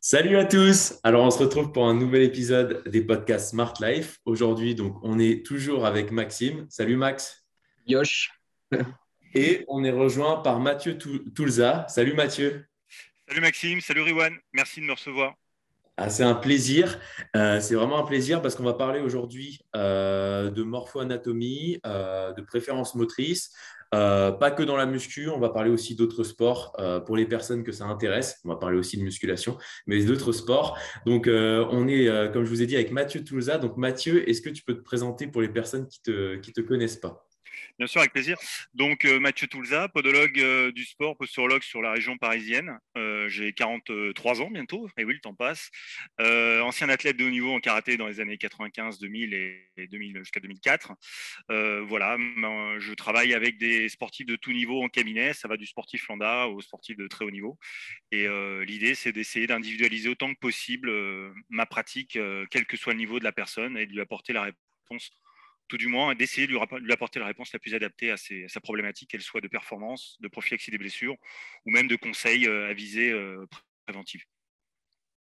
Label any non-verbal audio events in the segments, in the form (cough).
Salut à tous. Alors on se retrouve pour un nouvel épisode des podcasts Smart Life. Aujourd'hui, donc on est toujours avec Maxime. Salut Max. Yosh. (laughs) Et on est rejoint par Mathieu Toulza. Salut Mathieu. Salut Maxime, salut Riwan. Merci de me recevoir. Ah, c'est un plaisir. Euh, c'est vraiment un plaisir parce qu'on va parler aujourd'hui euh, de morpho-anatomie, euh, de préférence motrice, euh, pas que dans la muscu, on va parler aussi d'autres sports euh, pour les personnes que ça intéresse. On va parler aussi de musculation, mais d'autres sports. Donc, euh, on est, comme je vous ai dit, avec Mathieu Touza. Donc, Mathieu, est-ce que tu peux te présenter pour les personnes qui ne te, qui te connaissent pas? Bien sûr, avec plaisir. Donc, euh, Mathieu Toulza, podologue euh, du sport, posturologue sur la région parisienne. Euh, j'ai 43 ans bientôt, et oui, le temps passe. ancien athlète de haut niveau en karaté dans les années 95, 2000 et 2000 jusqu'à 2004. voilà, je travaille avec des sportifs de tout niveau en cabinet. Ça va du sportif lambda au sportif de très haut niveau. Et l'idée, c'est d'essayer d'individualiser autant que possible ma pratique, quel que soit le niveau de la personne, et de lui apporter la réponse tout du moins, d'essayer de lui apporter la réponse la plus adaptée à, sa problématique, qu'elle soit de performance, de prophylaxie des blessures, ou même de conseils euh, à euh.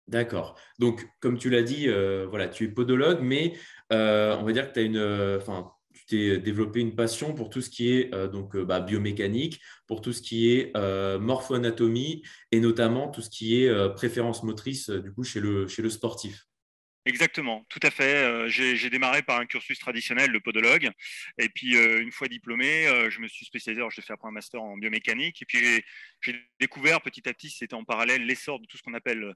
D'accord. Donc, comme tu l'as dit, euh, voilà, tu es podologue, mais on va dire que tu as une, enfin, tu t'es développé une passion pour tout ce qui est donc bah, biomécanique, pour tout ce qui est morpho-anatomie et notamment tout ce qui est préférence motrice du coup chez le sportif. Exactement, tout à fait. Euh, j'ai démarré par un cursus traditionnel de podologue. Et puis, euh, une fois diplômé, euh, je me suis spécialisé. Alors, j'ai fait après un master en biomécanique. Et puis, j'ai découvert petit à petit, c'était en parallèle, l'essor de tout ce qu'on appelle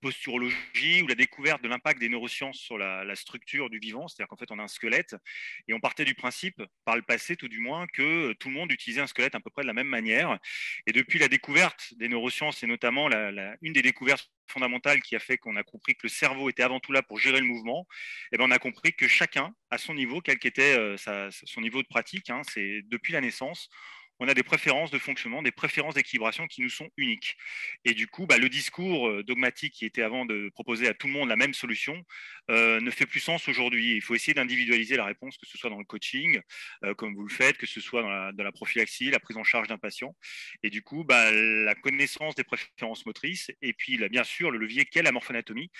posturologie ou la découverte de l'impact des neurosciences sur la, structure du vivant. C'est-à-dire qu'en fait, on a un squelette. Et on partait du principe, par le passé tout du moins, que tout le monde utilisait un squelette à peu près de la même manière. Et depuis la découverte des neurosciences, et notamment une des découvertes fondamentale qui a fait qu'on a compris que le cerveau était avant tout là pour gérer le mouvement, et eh ben on a compris que chacun, à son niveau, quel qu'était euh, son niveau de pratique, hein, c'est depuis la naissance, on a des préférences de fonctionnement, des préférences d'équilibration qui nous sont uniques. Et du coup, bah, le discours euh, dogmatique qui était avant de proposer à tout le monde la même solution euh, ne fait plus sens aujourd'hui. Il faut essayer d'individualiser la réponse, que ce soit dans le coaching, euh, comme vous le faites, que ce soit dans la, prophylaxie, la prise en charge d'un patient. Et du coup, bah, la connaissance des préférences motrices et puis bien sûr le levier qu'est la morphonatomie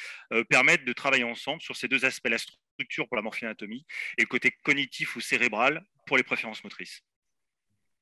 permettent de travailler ensemble sur ces deux aspects, la structure pour la morphonatomie et le côté cognitif ou cérébral pour les préférences motrices.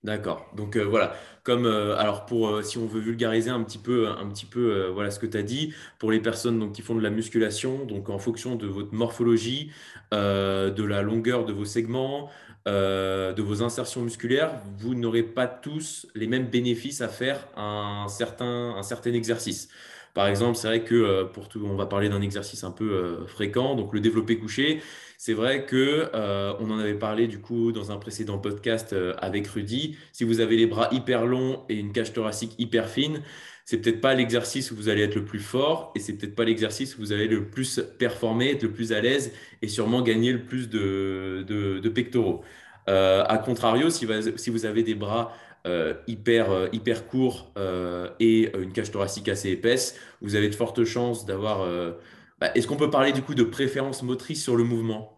D'accord. Donc euh, voilà, comme euh, alors pour euh, si on veut vulgariser un petit peu un petit peu voilà ce que tu as dit pour les personnes donc qui font de la musculation, donc en fonction de votre morphologie, de la longueur de vos segments, de vos insertions musculaires, vous n'aurez pas tous les mêmes bénéfices à faire un certain un certain exercice. Par exemple, c'est vrai que pour tout, on va parler d'un exercice un peu fréquent, donc le développé couché. C'est vrai que euh, on en avait parlé du coup dans un précédent podcast euh, avec Rudy. Si vous avez les bras hyper longs et une cage thoracique hyper fine, c'est peut-être pas l'exercice où vous allez être le plus fort et c'est peut-être pas l'exercice où vous allez le plus performer, être le plus à l'aise et sûrement gagner le plus de, pectoraux. Euh, a contrario, si vous, si vous avez des bras hyper, hyper courts et une cage thoracique assez épaisse, vous avez de fortes chances d'avoir bah, est-ce qu'on peut parler du coup de préférence motrice sur le mouvement?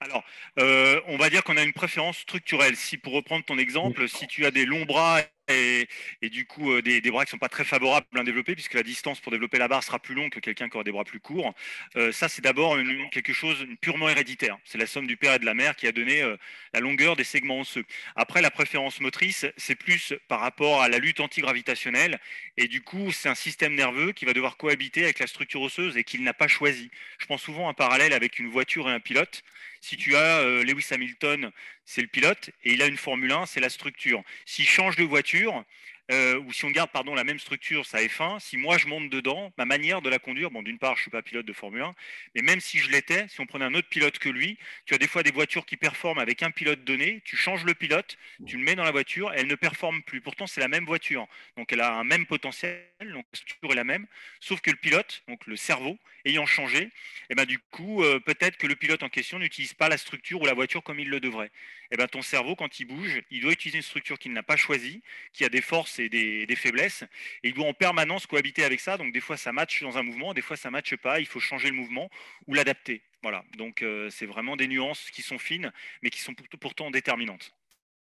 Alors, euh, on va dire qu'on a une préférence structurelle. Si, pour reprendre ton exemple, si tu as des longs bras et, du coup euh, des, bras qui ne sont pas très favorables à développer, puisque la distance pour développer la barre sera plus longue que quelqu'un qui aura des bras plus courts. Euh, ça, c'est d'abord quelque chose purement héréditaire. C'est la somme du père et de la mère qui a donné euh, la longueur des segments osseux. Après, la préférence motrice, c'est plus par rapport à la lutte antigravitationnelle, et du coup, c'est un système nerveux qui va devoir cohabiter avec la structure osseuse et qu'il n'a pas choisi. Je prends souvent un parallèle avec une voiture et un pilote. Si tu as Lewis Hamilton, c'est le pilote, et il a une Formule 1, c'est la structure. S'il change de voiture, euh, ou si on garde pardon, la même structure, ça F1, si moi je monte dedans, ma manière de la conduire, bon d'une part je ne suis pas pilote de Formule 1, mais même si je l'étais, si on prenait un autre pilote que lui, tu as des fois des voitures qui performent avec un pilote donné, tu changes le pilote, tu le mets dans la voiture, elle ne performe plus. Pourtant c'est la même voiture, donc elle a un même potentiel, donc la structure est la même, sauf que le pilote, donc le cerveau, ayant changé, eh ben, du coup euh, peut-être que le pilote en question n'utilise pas la structure ou la voiture comme il le devrait. Et eh ben, ton cerveau quand il bouge, il doit utiliser une structure qu'il n'a pas choisie, qui a des forces des, faiblesses. Et il doit en permanence cohabiter avec ça. Donc des fois ça matche dans un mouvement, des fois ça matche pas. Il faut changer le mouvement ou l'adapter. Voilà. Donc euh, c'est vraiment des nuances qui sont fines, mais qui sont pourtant déterminantes.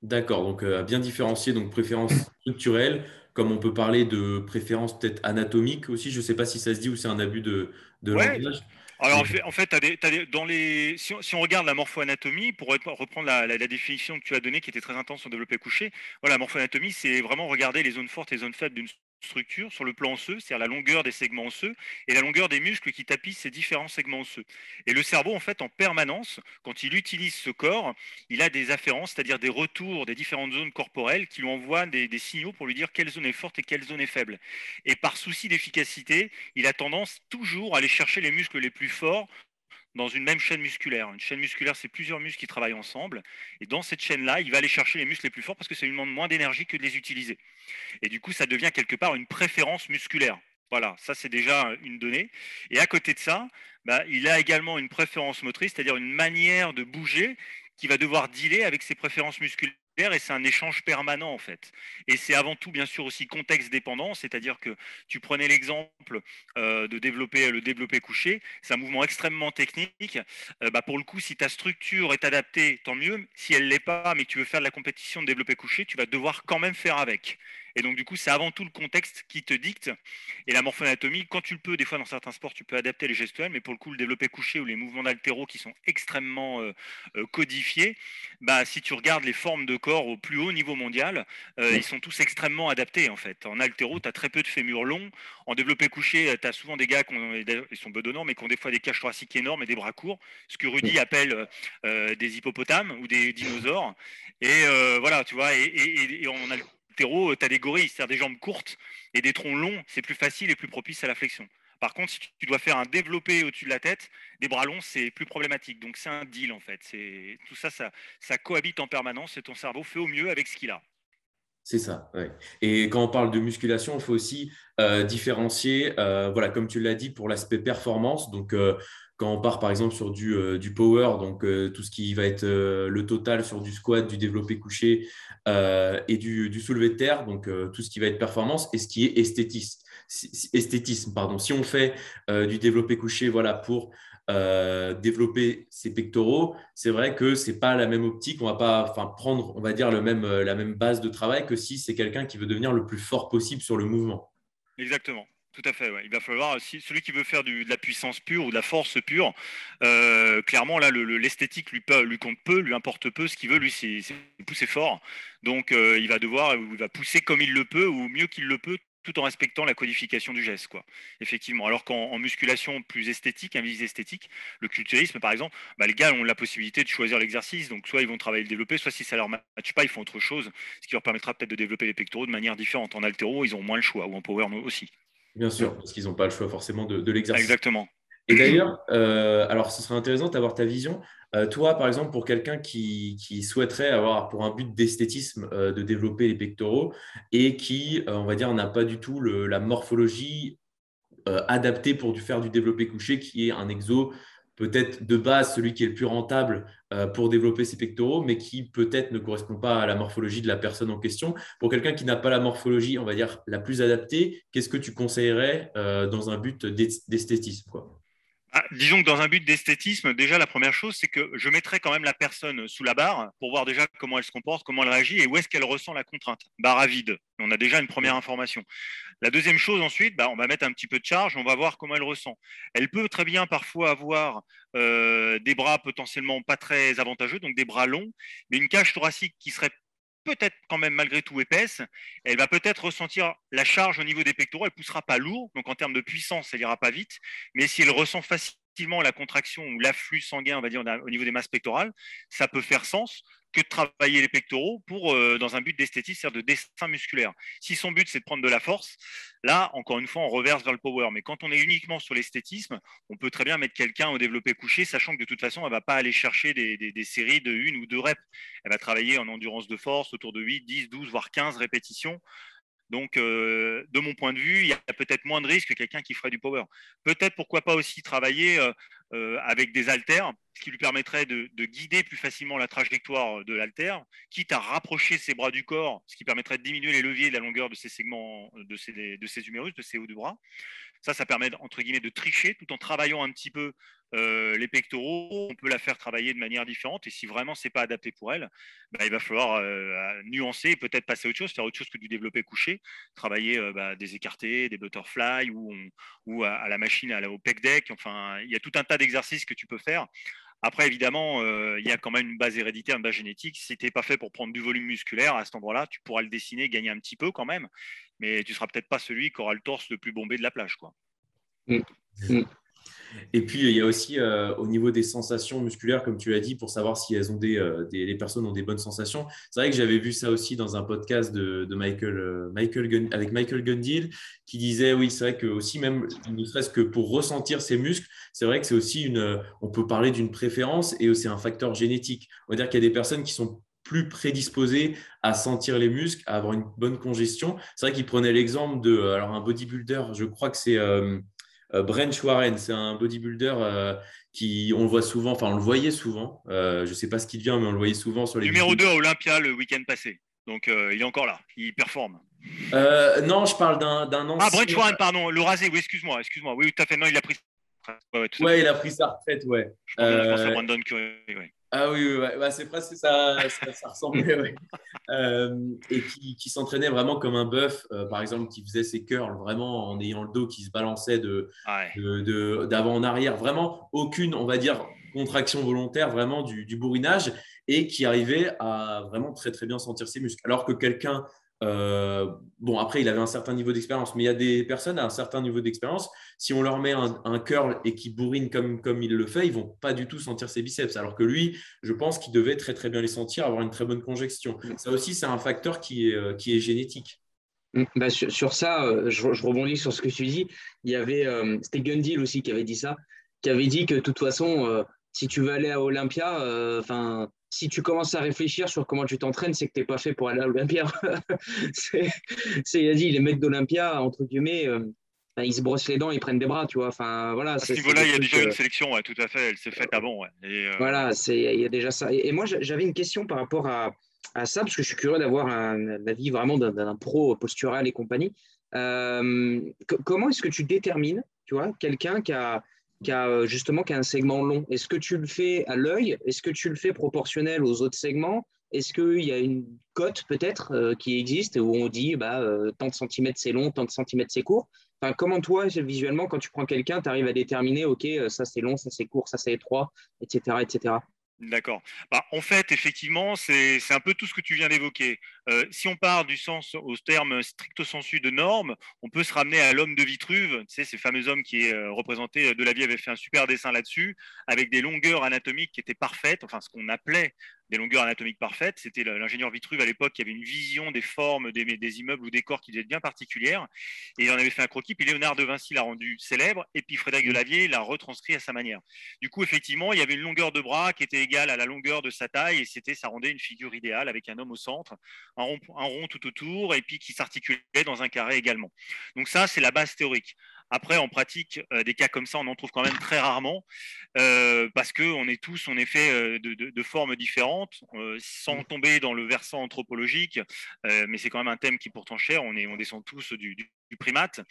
D'accord, donc à bien différencier, donc préférence (laughs) structurelle, comme on peut parler de préférence peut-être anatomique aussi. Je ne sais pas si ça se dit ou c'est un abus de, de Ouais, langage. Alors en fait, en fait des, t'as des- dans les, si on, si on regarde la morpho-anatomie, pour re- reprendre la, la- la définition que tu as donnée, qui était très intense en développé couché, voilà, la morpho-anatomie, c'est vraiment regarder les zones fortes et les zones faibles d'une structure sur le plan osseux, c'est-à-dire la longueur des segments osseux et la longueur des muscles qui tapissent ces différents segments osseux. Et le cerveau, en fait, en permanence, quand il utilise ce corps, il a des afférences, c'est-à-dire des retours des différentes zones corporelles qui lui envoient des, signaux pour lui dire quelle zone est forte et quelle zone est faible. Et par souci d'efficacité, il a tendance toujours à aller chercher les muscles les plus forts dans une même chaîne musculaire. Une chaîne musculaire, c'est plusieurs muscles qui travaillent ensemble. Et dans cette chaîne-là, il va aller chercher les muscles les plus forts parce que ça lui demande moins d'énergie que de les utiliser. Et du coup, ça devient quelque part une préférence musculaire. Voilà, ça c'est déjà une donnée. Et à côté de ça, bah, il a également une préférence motrice, c'est-à-dire une manière de bouger qui va devoir dealer avec ses préférences musculaires et c'est un échange permanent en fait. Et c'est avant tout bien sûr aussi contexte dépendant, c'est-à-dire que tu prenais l'exemple euh, de développer le développé couché, c'est un mouvement extrêmement technique. Euh, bah, pour le coup, si ta structure est adaptée, tant mieux. Si elle l'est pas, mais que tu veux faire de la compétition de développé couché, tu vas devoir quand même faire avec. Et donc, du coup, c'est avant tout le contexte qui te dicte. Et la morphoanatomie, quand tu le peux, des fois dans certains sports, tu peux adapter les gestuels, mais pour le coup, le développé couché ou les mouvements d'altéro qui sont extrêmement euh, euh, codifiés, bah, si tu regardes les formes de corps au plus haut niveau mondial, euh, ils sont tous extrêmement adaptés en fait. En altéro, tu as très peu de fémurs longs. En développé couché, tu as souvent des gars qui ont, ils sont bedonnants, mais qui ont des fois des cages thoraciques énormes et des bras courts, ce que Rudy appelle euh, des hippopotames ou des dinosaures. Et voilà, tu vois, et, et, et en altéro, tu as des gorilles, c'est-à-dire des jambes courtes et des troncs longs, c'est plus facile et plus propice à la flexion. Par contre, si tu dois faire un développé au-dessus de la tête, des bras longs, c'est plus problématique. Donc c'est un deal en fait. C'est tout ça, ça, cohabite en permanence et ton cerveau fait au mieux avec ce qu'il a. C'est ça. Et quand on parle de musculation, il faut aussi euh, différencier, euh, voilà, comme tu l'as dit, pour l'aspect performance. Donc, euh, quand on part par exemple sur du, euh, power, donc euh, tout ce qui va être euh, le total sur du squat, du développé couché et du, soulevé de terre, donc tout ce qui va être performance et ce qui est esthétisme. Esthétisme pardon. Si on fait du développé couché voilà, pour développer ses pectoraux, c'est vrai que c'est pas la même optique. On va pas prendre, dire, le même, la même base de travail que si c'est quelqu'un qui veut devenir le plus fort possible sur le mouvement. Exactement. Tout à fait. Il va falloir, si celui qui veut faire de la puissance pure ou de la force pure, euh, clairement là, le- le- l'esthétique lui, compte peu, lui importe peu. Ce qu'il veut, lui, c'est pousser fort. Donc, euh, il va devoir, il va pousser comme il le peut ou mieux qu'il le peut, tout en respectant la codification du geste, quoi. Effectivement. Alors qu'en en musculation plus esthétique, un vise esthétique, le culturisme, par exemple, bah, les gars ont la possibilité de choisir l'exercice. Donc, soit ils vont travailler le développer, soit si ça leur matche pas, ils font autre chose, ce qui leur permettra peut-être de développer les pectoraux de manière différente. En altéro, ils ont moins le choix, ou en power aussi. Bien sûr, parce qu'ils n'ont pas le choix forcément de, de l'exercice. Exactement. Et d'ailleurs, euh, alors ce serait intéressant d'avoir ta vision. Euh, toi, par exemple, pour quelqu'un qui, qui souhaiterait avoir pour un but d'esthétisme euh, de développer les pectoraux et qui, on va dire, n'a pas du tout le- la morphologie adaptée pour du, faire du développé couché, qui est un exo peut-être de base celui qui est le plus rentable euh, pour développer ses pectoraux, mais qui peut-être ne correspond pas à la morphologie de la personne en question. Pour quelqu'un qui n'a pas la morphologie, on va dire, la plus adaptée, qu'est-ce que tu conseillerais euh, dans un but d'est- d'esthétisme Ah, disons que dans un but d'esthétisme, déjà la première chose, c'est que je mettrai quand même la personne sous la barre pour voir déjà comment elle se comporte, comment elle réagit et où est-ce qu'elle ressent la contrainte. Barre à vide. On a déjà une première information. La deuxième chose ensuite, bah, on va mettre un petit peu de charge, on va voir comment elle ressent. Elle peut très bien parfois avoir euh, des bras potentiellement pas très avantageux, donc des bras longs, mais une cage thoracique qui serait peut-être quand même malgré tout épaisse, elle va peut-être ressentir la charge au niveau des pectoraux, elle poussera pas lourd, donc en termes de puissance, elle ira pas vite, mais si elle ressent facilement la contraction ou l'afflux sanguin, on va dire au niveau des masses pectorales, ça peut faire sens que de travailler les pectoraux pour euh, dans un but d'esthétisme, c'est-à-dire de dessin musculaire. Si son but c'est de prendre de la force, là encore une fois on reverse vers le power. Mais quand on est uniquement sur l'esthétisme, on peut très bien mettre quelqu'un au développé couché, sachant que de toute façon elle va pas aller chercher des, séries de une ou deux reps. Elle va travailler en endurance de force autour de 8, 10, 12, voire 15 répétitions. Donc, euh, de mon point de vue, il y a peut-être moins de risques que quelqu'un qui ferait du power. Peut-être, pourquoi pas aussi travailler euh, avec des haltères, ce qui lui permettrait de, de, guider plus facilement la trajectoire de l'haltère, quitte à rapprocher ses bras du corps, ce qui permettrait de diminuer les leviers de la longueur de ses segments, de ses, de humérus, de ses hauts du bras. Ça, ça permet, entre guillemets, de tricher tout en travaillant un petit peu euh, les pectoraux, on peut la faire travailler de manière différente. Et si vraiment c'est pas adapté pour elle, bah, il va falloir euh, nuancer, peut-être passer à autre chose, faire autre chose que du développé couché, travailler euh, bah, des écartés, des butterfly ou, ou à, la machine, à la, au pec deck. Enfin, il y a tout un tas d'exercices que tu peux faire. Après, évidemment, il y a quand même une base héréditaire, une base génétique. Si tu n'es pas fait pour prendre du volume musculaire à cet endroit-là, tu pourras le dessiner, gagner un petit peu quand même, mais tu seras peut-être pas celui qui aura le torse le plus bombé de la plage. Quoi. Mmh. Mmh. Et puis, il y a aussi euh, au niveau des sensations musculaires, comme tu l'as dit, pour savoir si elles ont des, euh, les personnes ont des bonnes sensations. C'est vrai que j'avais vu ça aussi dans un podcast de, Michael, euh, Michael avec Michael Gundil, qui disait, oui, c'est vrai que aussi, même ne serait-ce que pour ressentir ses muscles, c'est vrai que c'est aussi une, on peut parler d'une préférence et aussi un facteur génétique. On va dire qu'il y a des personnes qui sont plus prédisposées à sentir les muscles, à avoir une bonne congestion. C'est vrai qu'il prenait l'exemple de alors un bodybuilder, je crois que c'est Brent Warren, c'est un bodybuilder euh, qui, on le voit souvent, enfin on le voyait souvent, euh, je ne sais pas ce qu'il devient, mais on le voyait souvent sur les. Numéro 2 à Olympia le week-end passé. Donc il est encore là, il performe. non, je parle d'un ancien. Ah, Brent Warren, pardon, le rasé, oui, excuse-moi, excuse-moi. Oui, tout à fait, non, il a pris. Ouais, il a pris sa retraite, ouais. Je pense, à Brandon Curry, ouais. Ah oui, bah, c'est presque ça, ça, ressemblait. Euh, et qui, s'entraînait vraiment comme un bœuf, euh, par exemple, qui faisait ses curls vraiment en ayant le dos qui se balançait de, d'avant en arrière. Vraiment aucune, on va dire, contraction volontaire, vraiment du, du bourrinage, et qui arrivait à vraiment très très bien sentir ses muscles. Alors que quelqu'un euh, bon, après, il avait un certain niveau d'expérience, mais il y a des personnes à un certain niveau d'expérience. Si on leur met un, curl et qui bourrine comme, comme il le fait, ils vont pas du tout sentir ses biceps. Alors que lui, je pense qu'il devait très très bien les sentir, avoir une très bonne congestion. Ça aussi, c'est un facteur qui est, euh, qui est génétique. Mm, bah, sur, ça, euh, je, rebondis sur ce que tu dis. Il y avait, c'était Gundil aussi qui avait dit ça, qui avait dit que de toute façon, si tu veux aller à Olympia, enfin si tu commences à réfléchir sur comment tu t'entraînes, c'est que tu n'es pas fait pour aller à l'Olympia. (laughs) c'est, il a dit, les mecs d'Olympia, entre guillemets, euh, ils se brossent les dents, ils prennent des bras, tu vois. Enfin, voilà, à ce niveau-là, il y a déjà une sélection, ouais, tout à fait, elle s'est faite avant. Ouais. Euh, voilà, il y a déjà ça. Et, moi, j'avais une question par rapport à, à, ça, parce que je suis curieux d'avoir l'avis vraiment d'un, pro postural et compagnie. Euh, comment est-ce que tu détermines, tu vois, quelqu'un qui a qui a euh, justement un segment long. Est-ce que tu le fais à l'œil? Est-ce que tu le fais proportionnel aux autres segments? Est-ce qu'il y a une cote peut-être euh, qui existe où on dit bah, euh, tant de centimètres c'est long, tant de centimètres c'est court? Enfin, Comment toi, visuellement, quand tu prends quelqu'un, tu arrives à déterminer, OK, ça c'est long, ça c'est court, ça c'est étroit, etc. etc. D'accord. Bah, en fait, effectivement, c'est un peu tout ce que tu viens d'évoquer. Euh, si on part du sens au terme stricto sensu de normes, on peut se ramener à l'homme de Vitruve, tu sais, ces fameux hommes qui est euh, représenté, euh, de la vie avait fait un super dessin là-dessus, avec des longueurs anatomiques qui étaient parfaites, enfin ce qu'on appelait des longueurs anatomiques parfaites. C'était l'ingénieur Vitruve à l'époque qui avait une vision des formes des, des, immeubles ou des corps qui étaient bien particulières. Et il en avait fait un croquis. Puis Léonard de Vinci l'a rendu célèbre. Et puis Frédéric Delavier l'a retranscrit à sa manière. Du coup, effectivement, il y avait une longueur de bras qui était égale à la longueur de sa taille. Et c'était, ça rendait une figure idéale avec un homme au centre, un rond, un rond tout autour, et puis qui s'articulait dans un carré également. Donc ça, c'est la base théorique. Après, en pratique, euh, des cas comme ça, on en trouve quand même très rarement, euh, parce qu'on est tous en effet euh, de, formes différentes, sans mmh. tomber dans le versant anthropologique, mais c'est quand même un thème qui est pourtant cher, on, est, on descend tous du primate.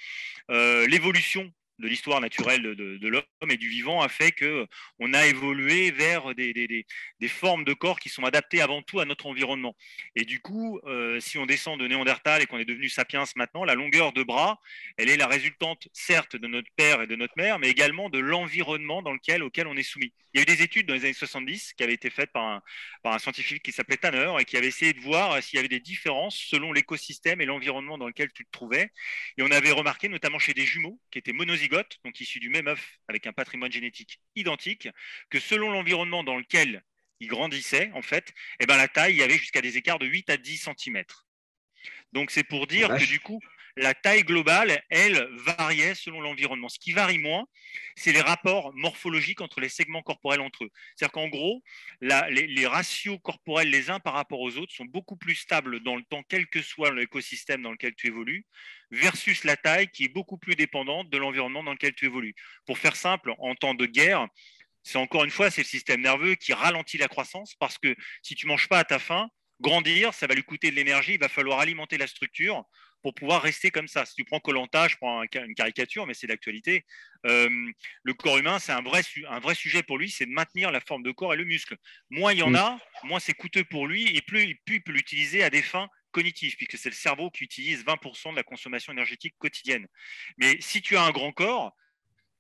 L'évolution de l'histoire naturelle de, l'homme et du vivant a fait que on a évolué vers des, formes de corps qui sont adaptées avant tout à notre environnement. Et du coup, euh, si on descend de Néandertal et qu'on est devenu sapiens maintenant, la longueur de bras, elle est la résultante certes de notre père et de notre mère, mais également de l'environnement dans lequel, auquel on est soumis. Il y a eu des études dans les années 70 qui avaient été faites par un, par un scientifique qui s'appelait Tanner et qui avait essayé de voir s'il y avait des différences selon l'écosystème et l'environnement dans lequel tu te trouvais. Et on avait remarqué, notamment chez des jumeaux qui étaient monozygotes, donc issus du même œuf avec un patrimoine génétique identique, que selon l'environnement dans lequel ils grandissaient, en fait, eh ben, la taille, il y avait jusqu'à des écarts de 8 à 10 cm. Donc c'est pour dire que du coup, la taille globale, elle, variait selon l'environnement. Ce qui varie moins, c'est les rapports morphologiques entre les segments corporels entre eux. C'est-à-dire qu'en gros, les, ratios corporels les uns par rapport aux autres sont beaucoup plus stables dans le temps, quel que soit l'écosystème dans lequel tu évolues, versus la taille qui est beaucoup plus dépendante de l'environnement dans lequel tu évolues. Pour faire simple, en temps de guerre, c'est encore une fois, c'est le système nerveux qui ralentit la croissance parce que si tu manges pas à ta faim, grandir, ça va lui coûter de l'énergie, il va falloir alimenter la structure pour pouvoir rester comme ça. Si tu prends Colanta, je prends une caricature, mais c'est d'actualité. Euh, le corps humain, c'est un vrai, un vrai sujet pour lui, c'est de maintenir la forme de corps et le muscle. Moins il y en a, moins c'est coûteux pour lui, et plus, il peut l'utiliser à des fins cognitives, puisque c'est le cerveau qui utilise 20% de la consommation énergétique quotidienne. Mais si tu as un grand corps,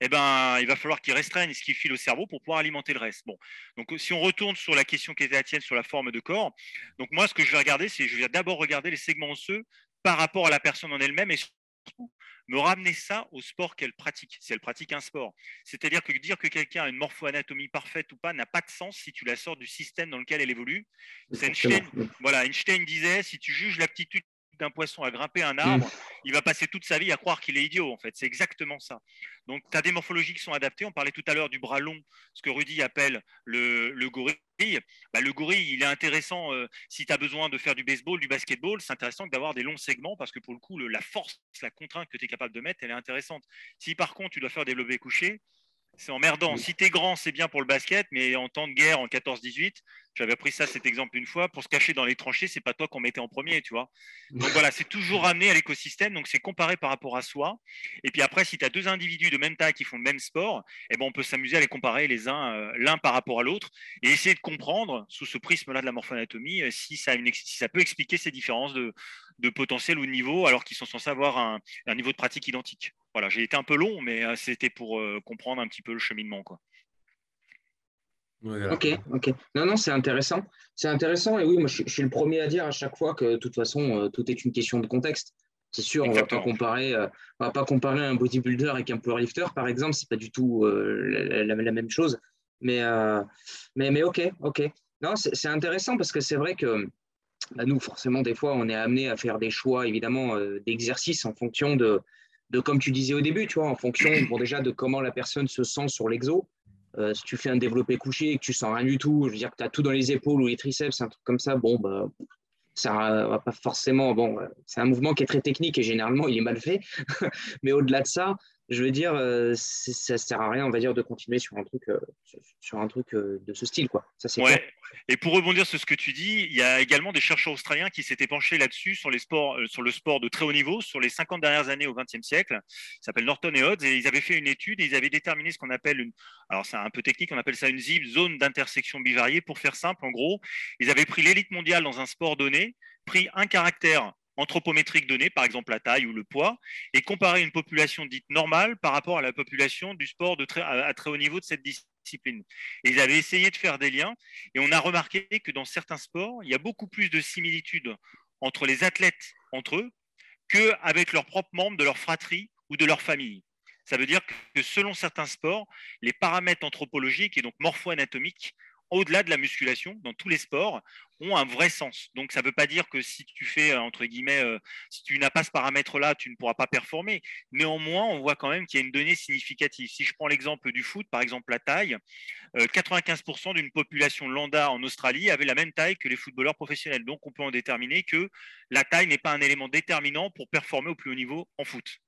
eh ben, il va falloir qu'il restreigne ce qui file au cerveau pour pouvoir alimenter le reste. Bon, donc si on retourne sur la question qui était la tienne sur la forme de corps, donc moi ce que je vais regarder, c'est je vais d'abord regarder les segments osseux par rapport à la personne en elle-même et surtout me ramener ça au sport qu'elle pratique, si elle pratique un sport. C'est-à-dire que dire que quelqu'un a une morpho-anatomie parfaite ou pas n'a pas de sens si tu la sors du système dans lequel elle évolue. Einstein, voilà, Einstein disait si tu juges l'aptitude d'un poisson à grimper un arbre, il va passer toute sa vie à croire qu'il est idiot, en fait. C'est exactement ça. Donc, tu as des morphologies qui sont adaptées. On parlait tout à l'heure du bras long, ce que Rudy appelle le, gorille. Bah, le gorille, il est intéressant euh, si tu as besoin de faire du baseball, du basketball. C'est intéressant d'avoir des longs segments parce que pour le coup, la force, la contrainte que tu es capable de mettre, elle est intéressante. Si par contre, tu dois faire développer couché, c'est emmerdant. Si tu es grand, c'est bien pour le basket, mais en temps de guerre, en 14-18, j'avais pris ça, cet exemple une fois, pour se cacher dans les tranchées, c'est pas toi qu'on mettait en premier, tu vois. Donc voilà, c'est toujours (laughs) ramené à l'écosystème, donc c'est comparé par rapport à soi. Et puis après, si tu as deux individus de même taille qui font le même sport, eh ben, on peut s'amuser à les comparer les uns euh, l'un par rapport à l'autre et essayer de comprendre, sous ce prisme-là de la morphoanatomie, euh, si ça, si ça peut expliquer ces différences de, de potentiel ou de niveau, alors qu'ils sont censés avoir un, un niveau de pratique identique. Voilà, j'ai été un peu long, mais euh, c'était pour euh, comprendre un petit peu le cheminement. Quoi. Ok, ok. Non, non, c'est intéressant. C'est intéressant. Et oui, moi, je, suis le premier à dire à chaque fois que, de toute façon, euh, tout est une question de contexte. C'est sûr, on ne va pas comparer, on va pas comparer un bodybuilder avec un powerlifter, par exemple. C'est pas du tout la, même chose. Mais, mais, mais ok, ok. Non, c'est intéressant parce que c'est vrai que bah, nous, forcément, des fois, on est amené à faire des choix, évidemment, d'exercices en fonction de, de, comme tu disais au début, tu vois, en fonction (clears throat) bon, déjà de comment la personne se sent sur l'exo. Euh, si tu fais un développé couché et que tu sens rien du tout, je veux dire que tu as tout dans les épaules ou les triceps, un truc comme ça, bon, bah, ça va pas forcément. Bon, c'est un mouvement qui est très technique et généralement il est mal fait. (laughs) Mais au-delà de ça, je veux dire, euh, ça sert à rien, on va dire, de continuer sur un truc, euh, sur un truc euh, de ce style, quoi. Ça, c'est ouais. Et pour rebondir sur ce que tu dis, il y a également des chercheurs australiens qui s'étaient penchés là-dessus sur les sports, sur le sport de très haut niveau, sur les 50 dernières années au XXe siècle. Ça s'appelle Norton et Hodds, et ils avaient fait une étude et ils avaient déterminé ce qu'on appelle une, alors c'est un peu technique, on appelle ça une ZIB, zone d'intersection bivariée. Pour faire simple, en gros, ils avaient pris l'élite mondiale dans un sport donné, pris un caractère anthropométrique donné, par exemple la taille ou le poids, et comparer une population dite normale par rapport à la population du sport de très, à très haut niveau de cette discipline. Ils avaient essayé de faire des liens, et on a remarqué que dans certains sports, il y a beaucoup plus de similitudes entre les athlètes entre eux qu'avec leurs propres membres de leur fratrie ou de leur famille. Ça veut dire que selon certains sports, les paramètres anthropologiques et donc morpho-anatomiques au-delà de la musculation, dans tous les sports, ont un vrai sens. Donc, ça ne veut pas dire que si tu fais, euh, entre guillemets, euh, si tu n'as pas ce paramètre-là, tu ne pourras pas performer. Néanmoins, on voit quand même qu'il y a une donnée significative. Si je prends l'exemple du foot, par exemple la taille, 95% euh, d'une population lambda en Australie avait la même taille que les footballeurs professionnels. Donc, on peut en déterminer que la taille n'est pas un élément déterminant pour performer au plus haut niveau en foot.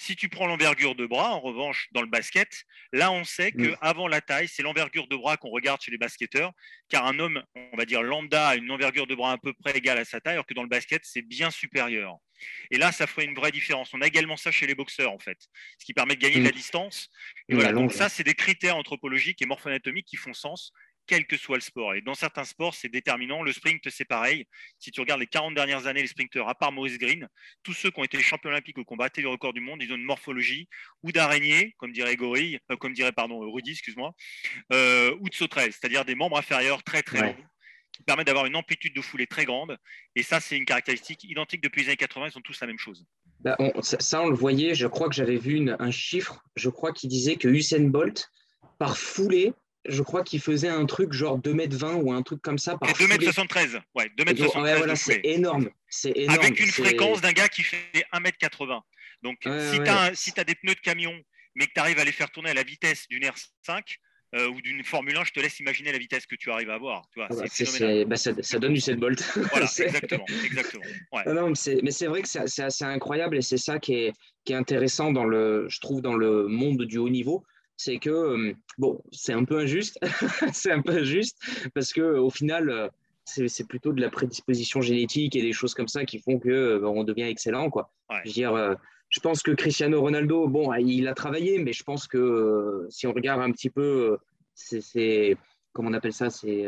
Si tu prends l'envergure de bras, en revanche, dans le basket, là, on sait qu'avant la taille, c'est l'envergure de bras qu'on regarde chez les basketteurs, car un homme, on va dire lambda, a une envergure de bras à peu près égale à sa taille, alors que dans le basket, c'est bien supérieur. Et là, ça ferait une vraie différence. On a également ça chez les boxeurs, en fait, ce qui permet de gagner de la distance. Et voilà, donc ça, c'est des critères anthropologiques et morpho-anatomiques qui font sens quel que soit le sport. Et dans certains sports, c'est déterminant. Le sprint, c'est pareil. Si tu regardes les 40 dernières années, les sprinteurs, à part Maurice Green, tous ceux qui ont été champions olympiques ou qui ont battu le record du monde, ils ont une morphologie ou d'araignée, comme dirait Gorille, euh, comme dirait pardon Rudy, excuse-moi, euh, ou de sauterelle, c'est-à-dire des membres inférieurs très très longs qui permettent d'avoir une amplitude de foulée très grande. Et ça, c'est une caractéristique identique depuis les années 80. Ils sont tous la même chose. Bah, ça, on le voyait. Je crois que j'avais vu un chiffre. Je crois qui disait que Usain Bolt, par foulée, je crois qu'il faisait un truc genre 2m20 ou un truc comme ça. 2m73. Ouais, 2m73. Ouais, voilà, c'est énorme. énorme. Avec une fréquence d'un gars qui fait 1m80. Donc, si tu as, des pneus de camion, mais que tu arrives à les faire tourner à la vitesse d'une R5, euh, ou d'une Formule 1, je te laisse imaginer la vitesse que tu arrives à avoir. Tu vois, bah, ça, ça, donne du 7 bolt. Voilà, (laughs) exactement. exactement non, mais c'est vrai que c'est assez incroyable et c'est ça qui est, qui est intéressant, dans le, je trouve, dans le monde du haut niveau c'est que, euh, bon, c'est un peu injuste, (laughs) c'est un peu injuste, parce qu'au final, euh, c'est plutôt de la prédisposition génétique et des choses comme ça qui font que on devient excellent. Quoi. Je veux dire, je pense que Cristiano Ronaldo, bon, il a travaillé, mais je pense que si on regarde un petit peu, c'est comment on appelle ça, ses,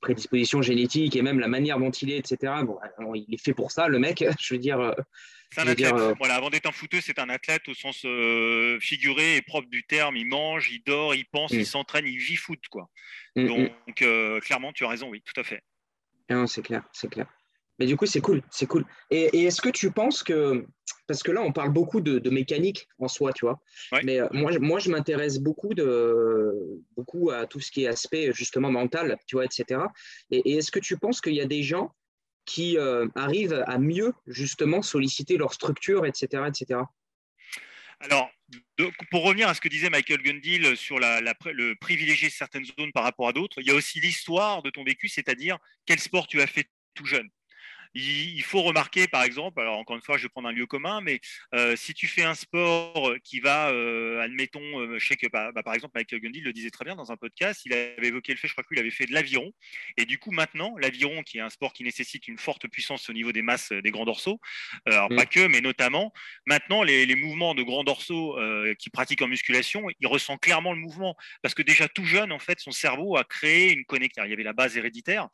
prédispositions génétiques et même la manière dont il est, etc. Bon, il est fait pour ça, le mec. (laughs) Je veux dire, c'est un athlète. Euh, voilà, avant d'être un footeux, c'est un athlète au sens euh, figuré et propre du terme. Il mange, il dort, il pense, il mm. s'entraîne, il vit foot, quoi. Mm, mm. Donc, euh, clairement, tu as raison, oui, tout à fait. c'est clair, c'est clair. Mais du coup, c'est cool, c'est cool. Et, est-ce que tu penses que, parce que là, on parle beaucoup de, mécanique en soi, tu vois. Mais moi, moi, je m'intéresse beaucoup de, beaucoup à tout ce qui est aspect justement mental, tu vois, etc. et est-ce que tu penses qu'il y a des gens qui euh, arrivent à mieux justement solliciter leur structure, etc. etc. Alors, pour revenir à ce que disait Michael Gundil sur la, le privilégier certaines zones par rapport à d'autres, il y a aussi l'histoire de ton vécu, c'est-à-dire quel sport tu as fait tout jeune. Il, faut remarquer, par exemple, alors encore une fois, je vais prendre un lieu commun, mais euh, si tu fais un sport qui va, euh, admettons, euh, je sais que bah, bah, par exemple, Michael Gundy le disait très bien dans un podcast, il avait évoqué le fait, je crois qu'il avait fait de l'aviron, et du coup maintenant, l'aviron, qui est un sport qui nécessite une forte puissance au niveau des masses des grands dorsaux, alors pas mm. que, mais notamment, maintenant, les, mouvements de grands dorsaux qui pratiquent en musculation, il ressent clairement le mouvement, parce que déjà tout jeune, en fait, son cerveau a créé une connexion. Il y avait la base héréditaire,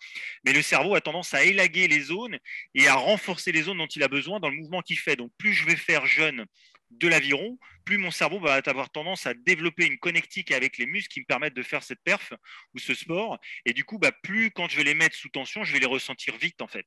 mais le cerveau a tendance à élaguer les zones et à renforcer les zones dont il a besoin dans le mouvement qu'il fait. Donc plus je vais faire jeune de l'aviron, plus mon cerveau va avoir tendance à développer une connectique avec les muscles qui me permettent de faire cette perf ou ce sport. Et du coup, bah, plus quand je vais les mettre sous tension, je vais les ressentir vite en fait.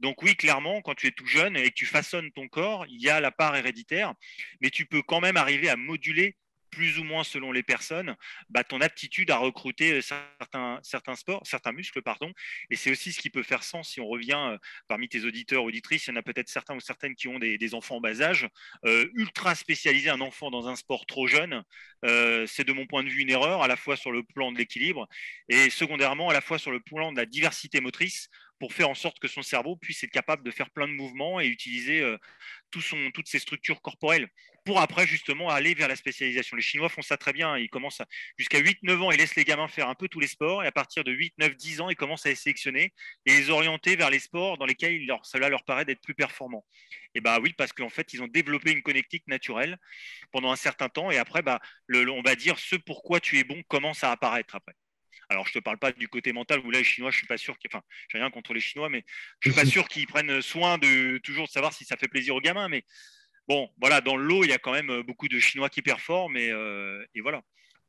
Donc oui, clairement, quand tu es tout jeune et que tu façonnes ton corps, il y a la part héréditaire, mais tu peux quand même arriver à moduler plus ou moins selon les personnes, bah, ton aptitude à recruter euh, certains, sports, certains muscles, pardon. Et c'est aussi ce qui peut faire sens si on revient euh, parmi tes auditeurs, auditrices, il y en a peut-être certains ou certaines qui ont des, enfants en bas âge. Euh, ultra spécialiser un enfant dans un sport trop jeune, c'est de mon point de vue une erreur, à la fois sur le plan de l'équilibre et secondairement à la fois sur le plan de la diversité motrice pour faire en sorte que son cerveau puisse être capable de faire plein de mouvements et utiliser toutes ses structures corporelles pour après justement aller vers la spécialisation. Les Chinois font ça très bien, ils commencent jusqu'à 8-9 ans, ils laissent les gamins faire un peu tous les sports et à partir de 8, 9, 10 ans, ils commencent à les sélectionner et les orienter vers les sports dans lesquels leur, cela leur paraît d'être plus performant. Et bah oui, parce qu'en fait, ils ont développé une connectique naturelle pendant un certain temps et après, bah, le, on va dire ce pourquoi tu es bon commence à apparaître après. Alors, je ne te parle pas du côté mental où là, les Chinois, je ne suis pas sûr, enfin, j'ai rien contre les Chinois, mais je ne suis pas (laughs) sûr qu'ils prennent soin de toujours de savoir si ça fait plaisir aux gamins. Mais bon, voilà, dans l'eau, il y a quand même euh, beaucoup de Chinois qui performent et, euh, et voilà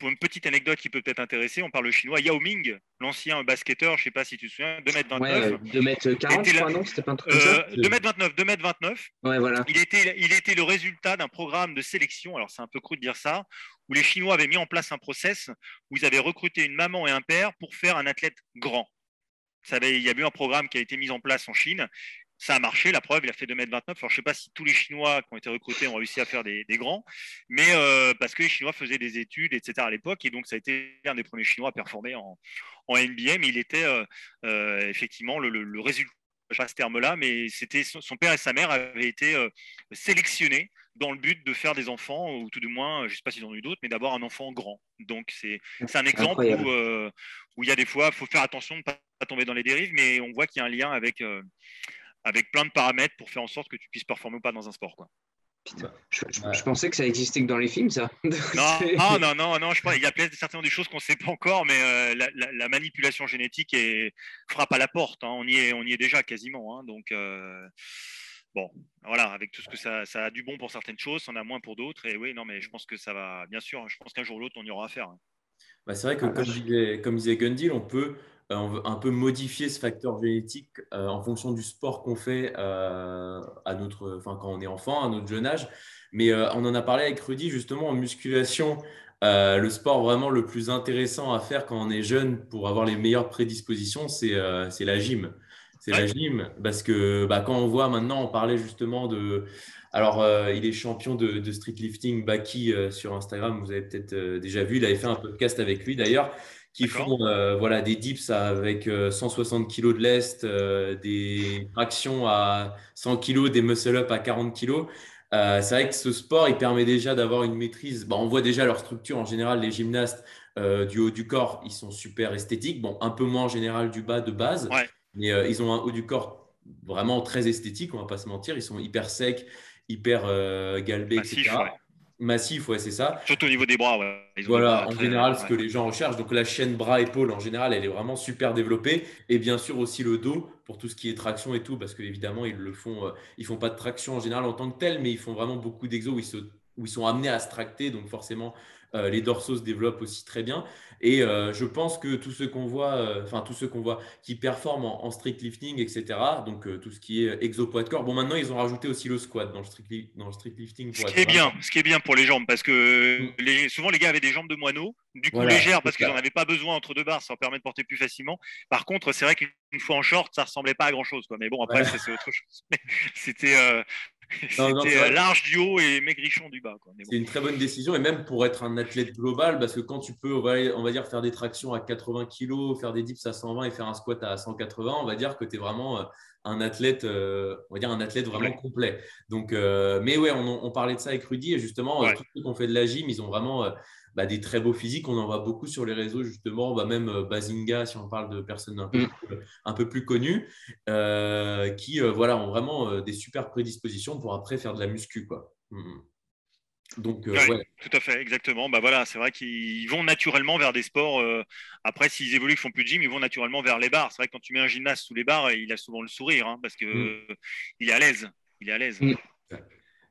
pour une petite anecdote qui peut peut-être intéresser, on parle le chinois Yao Ming, l'ancien basketteur, je ne sais pas si tu te souviens, 2m29. Ouais, 2m40, non C'était pas un truc comme ça 2m29, 2m29. Ouais, voilà. Il était, il était le résultat d'un programme de sélection, alors c'est un peu cru de dire ça, où les Chinois avaient mis en place un process où ils avaient recruté une maman et un père pour faire un athlète grand. il y a eu un programme qui a été mis en place en Chine ça a marché, la preuve, il a fait 2m29. Alors, je ne sais pas si tous les Chinois qui ont été recrutés ont réussi à faire des, grands, mais euh, parce que les Chinois faisaient des études, etc. à l'époque, et donc ça a été un des premiers Chinois à performer en, NBA, mais il était euh, euh, effectivement le, résultat, pas ce terme-là, mais c'était son père et sa mère avaient été sélectionnés dans le but de faire des enfants, ou tout du moins, je ne sais pas s'ils en ont eu d'autres, mais d'avoir un enfant grand. Donc c'est un exemple où, où, il y a des fois, il faut faire attention de ne pas tomber dans les dérives, mais on voit qu'il y a un lien avec avec plein de paramètres pour faire en sorte que tu puisses performer ou pas dans un sport. Quoi. je, pensais que ça existait que dans les films, ça. (laughs) non, non, non, non, je pense, il y a peut-être certainement des choses qu'on ne sait pas encore, mais euh, la, manipulation génétique est, frappe à la porte. Hein. On, y est, on y est déjà quasiment. Hein. donc, euh, bon, voilà, avec tout ce que ça, ça, a du bon pour certaines choses, ça en a moins pour d'autres. Et oui, non, mais je pense que ça va, bien sûr, je pense qu'un jour ou l'autre, on y aura affaire. Hein. Bah, c'est vrai que, ah, comme, disait, comme disait Gundil, on peut on veut un peu modifier ce facteur génétique euh, en fonction du sport qu'on fait euh, à notre, enfin, quand on est enfant, à notre jeune âge. Mais on en a parlé avec Rudy justement en musculation. le sport vraiment le plus intéressant à faire quand on est jeune pour avoir les meilleures prédispositions, c'est la gym. C'est la gym parce que bah, quand on voit maintenant, on parlait justement de. Alors, il est champion de, de street lifting, Baki, sur Instagram. Vous avez peut-être déjà vu. Il avait fait un podcast avec lui d'ailleurs qui font euh, voilà, des dips avec 160 euh, kg de lest, euh, des tractions à 100 kg, des muscle-up à 40 kg. c'est vrai que ce sport, il permet déjà d'avoir une maîtrise. Bon, on voit déjà leur structure en général, les gymnastes du haut du corps, ils sont super esthétiques. Bon, un peu moins en général du bas de base. Mais ils ont un haut du corps vraiment très esthétique, on va pas se mentir. Ils sont hyper secs, hyper galbés, etc. Massif, ouais, c'est ça. Surtout au niveau des bras, ouais. voilà, en général, ce que les gens recherchent. Donc, la chaîne bras-épaules, en général, elle est vraiment super développée. Et bien sûr, aussi le dos pour tout ce qui est traction et tout, parce qu'évidemment, ils le font. ils font pas de traction en général en tant que tel, mais ils font vraiment beaucoup d'exos où où ils sont amenés à se tracter. Donc forcément, euh, les dorsaux se développent aussi très bien. Et euh, je pense que tous ceux qu'on voit, euh, enfin tous ceux qu'on voit qui performent en, strict lifting, etc. Donc tout ce qui est exo-poids de corps. Bon, maintenant ils ont rajouté aussi le squat dans le strict, dans le strict lifting. ce qui est bien, ce qui est bien pour les jambes, parce que mm. les, souvent les gars avaient des jambes de moineau, du coup légères parce qu'ils n'en avaient pas besoin entre deux barres, ça leur permet de porter plus facilement. Par contre, c'est vrai qu'une fois en short, ça ressemblait pas à grand chose. Quoi. Mais bon, après c'est autre chose. (laughs) C'était (laughs) C'était euh, large du haut et maigrichon du bas. C'est une très bonne décision et même pour être un athlète global, parce que quand tu peux, on va dire, faire des tractions à 80 kg, faire des dips à 120 et faire un squat à 180, on va dire que tu es vraiment euh, un athlète, euh, on va dire un athlète vraiment complet. Donc, mais ouais, on, parlait de ça avec Rudy et justement, tous ceux qui ont fait de la gym, ils ont vraiment bah, des très beaux physiques. On en voit beaucoup sur les réseaux, justement. Bah, même euh, Bazinga, si on parle de personnes un peu, mm. plus, un peu plus connues, euh, qui euh, voilà, ont vraiment des super prédispositions pour après faire de la muscu. Quoi. Mm, mm. Donc, tout à fait, exactement. Bah voilà, c'est vrai qu'ils vont naturellement vers des sports. après, s'ils évoluent, qu'ils font plus de gym, ils vont naturellement vers les bars. C'est vrai que quand tu mets un gymnaste sous les bars, il a souvent le sourire hein, parce que il est à l'aise. Il est à l'aise.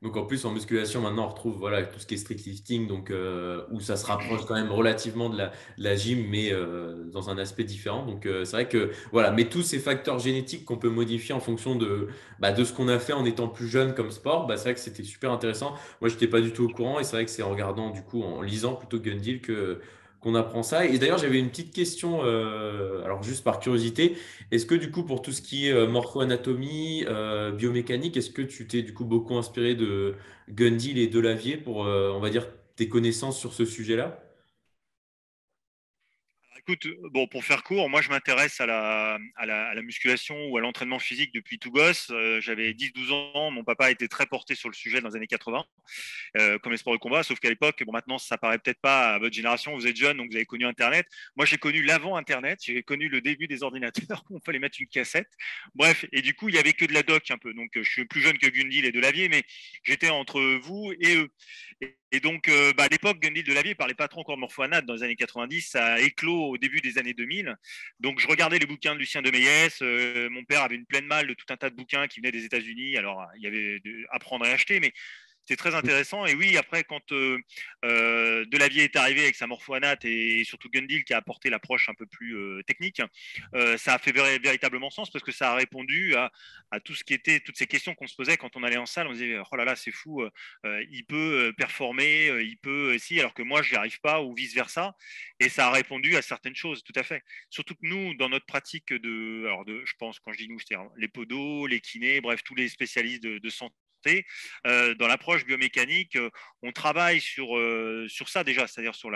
Donc en plus en musculation maintenant on retrouve voilà tout ce qui est strict lifting donc euh, où ça se rapproche quand même relativement de la, gym mais euh, dans un aspect différent. Donc euh, c'est vrai que voilà mais tous ces facteurs génétiques qu'on peut modifier en fonction de bah, de ce qu'on a fait en étant plus jeune comme sport bah, c'est vrai que c'était super intéressant. Moi je n'étais pas du tout au courant et c'est vrai que c'est en regardant du coup en lisant plutôt Gundil que qu'on apprend ça. Et d'ailleurs, j'avais une petite question, euh, alors juste par curiosité, est-ce que du coup, pour tout ce qui est euh, morpho-anatomie, euh, biomécanique, est-ce que tu t'es du coup beaucoup inspiré de Gundil et de Lavier pour, on va dire, tes connaissances sur ce sujet-là? Écoute, bon, pour faire court, moi je m'intéresse à la, musculation ou à l'entraînement physique depuis tout gosse. Euh, j'avais 10-12 ans, mon papa était très porté sur le sujet dans les années 80, euh, comme les sports de combat, sauf qu'à l'époque, bon, maintenant ça paraît peut-être pas à votre génération, vous êtes jeune, donc vous avez connu Internet. Moi j'ai connu l'avant Internet, j'ai connu le début des ordinateurs (laughs) où on fallait mettre une cassette. Bref, et du coup, il y avait que de la doc un peu. Donc je suis plus jeune que Gundil et de Lavier, mais j'étais entre vous et eux. Donc, euh, bah, à l'époque, Gundil de Lavier ne parlait pas trop encore de dans les années 90, ça a éclos au début des années 2000. Donc, je regardais les bouquins de Lucien de Méliès. Euh, mon père avait une pleine malle de tout un tas de bouquins qui venaient des États-Unis. Alors, il y avait de apprendre et acheter, mais c'était très intéressant. Et oui, après, quand euh, euh, Delavier est arrivé avec sa morphoanate et surtout Gundil qui a apporté l'approche un peu plus euh, technique, ça a fait véritablement sens parce que ça a répondu à, tout ce qui était, toutes ces questions qu'on se posait quand on allait en salle. On disait, oh là là, c'est fou, il peut performer, il peut, si, alors que moi, je n'y arrive pas ou vice versa. Et ça a répondu à certaines choses, tout à fait. Surtout que nous, dans notre pratique de, alors de, je pense, quand je dis nous, c'est les podos, les kinés, bref, tous les spécialistes de, de santé euh, dans l'approche biomécanique, euh, on travaille sur, euh, sur ça déjà, c'est-à-dire sur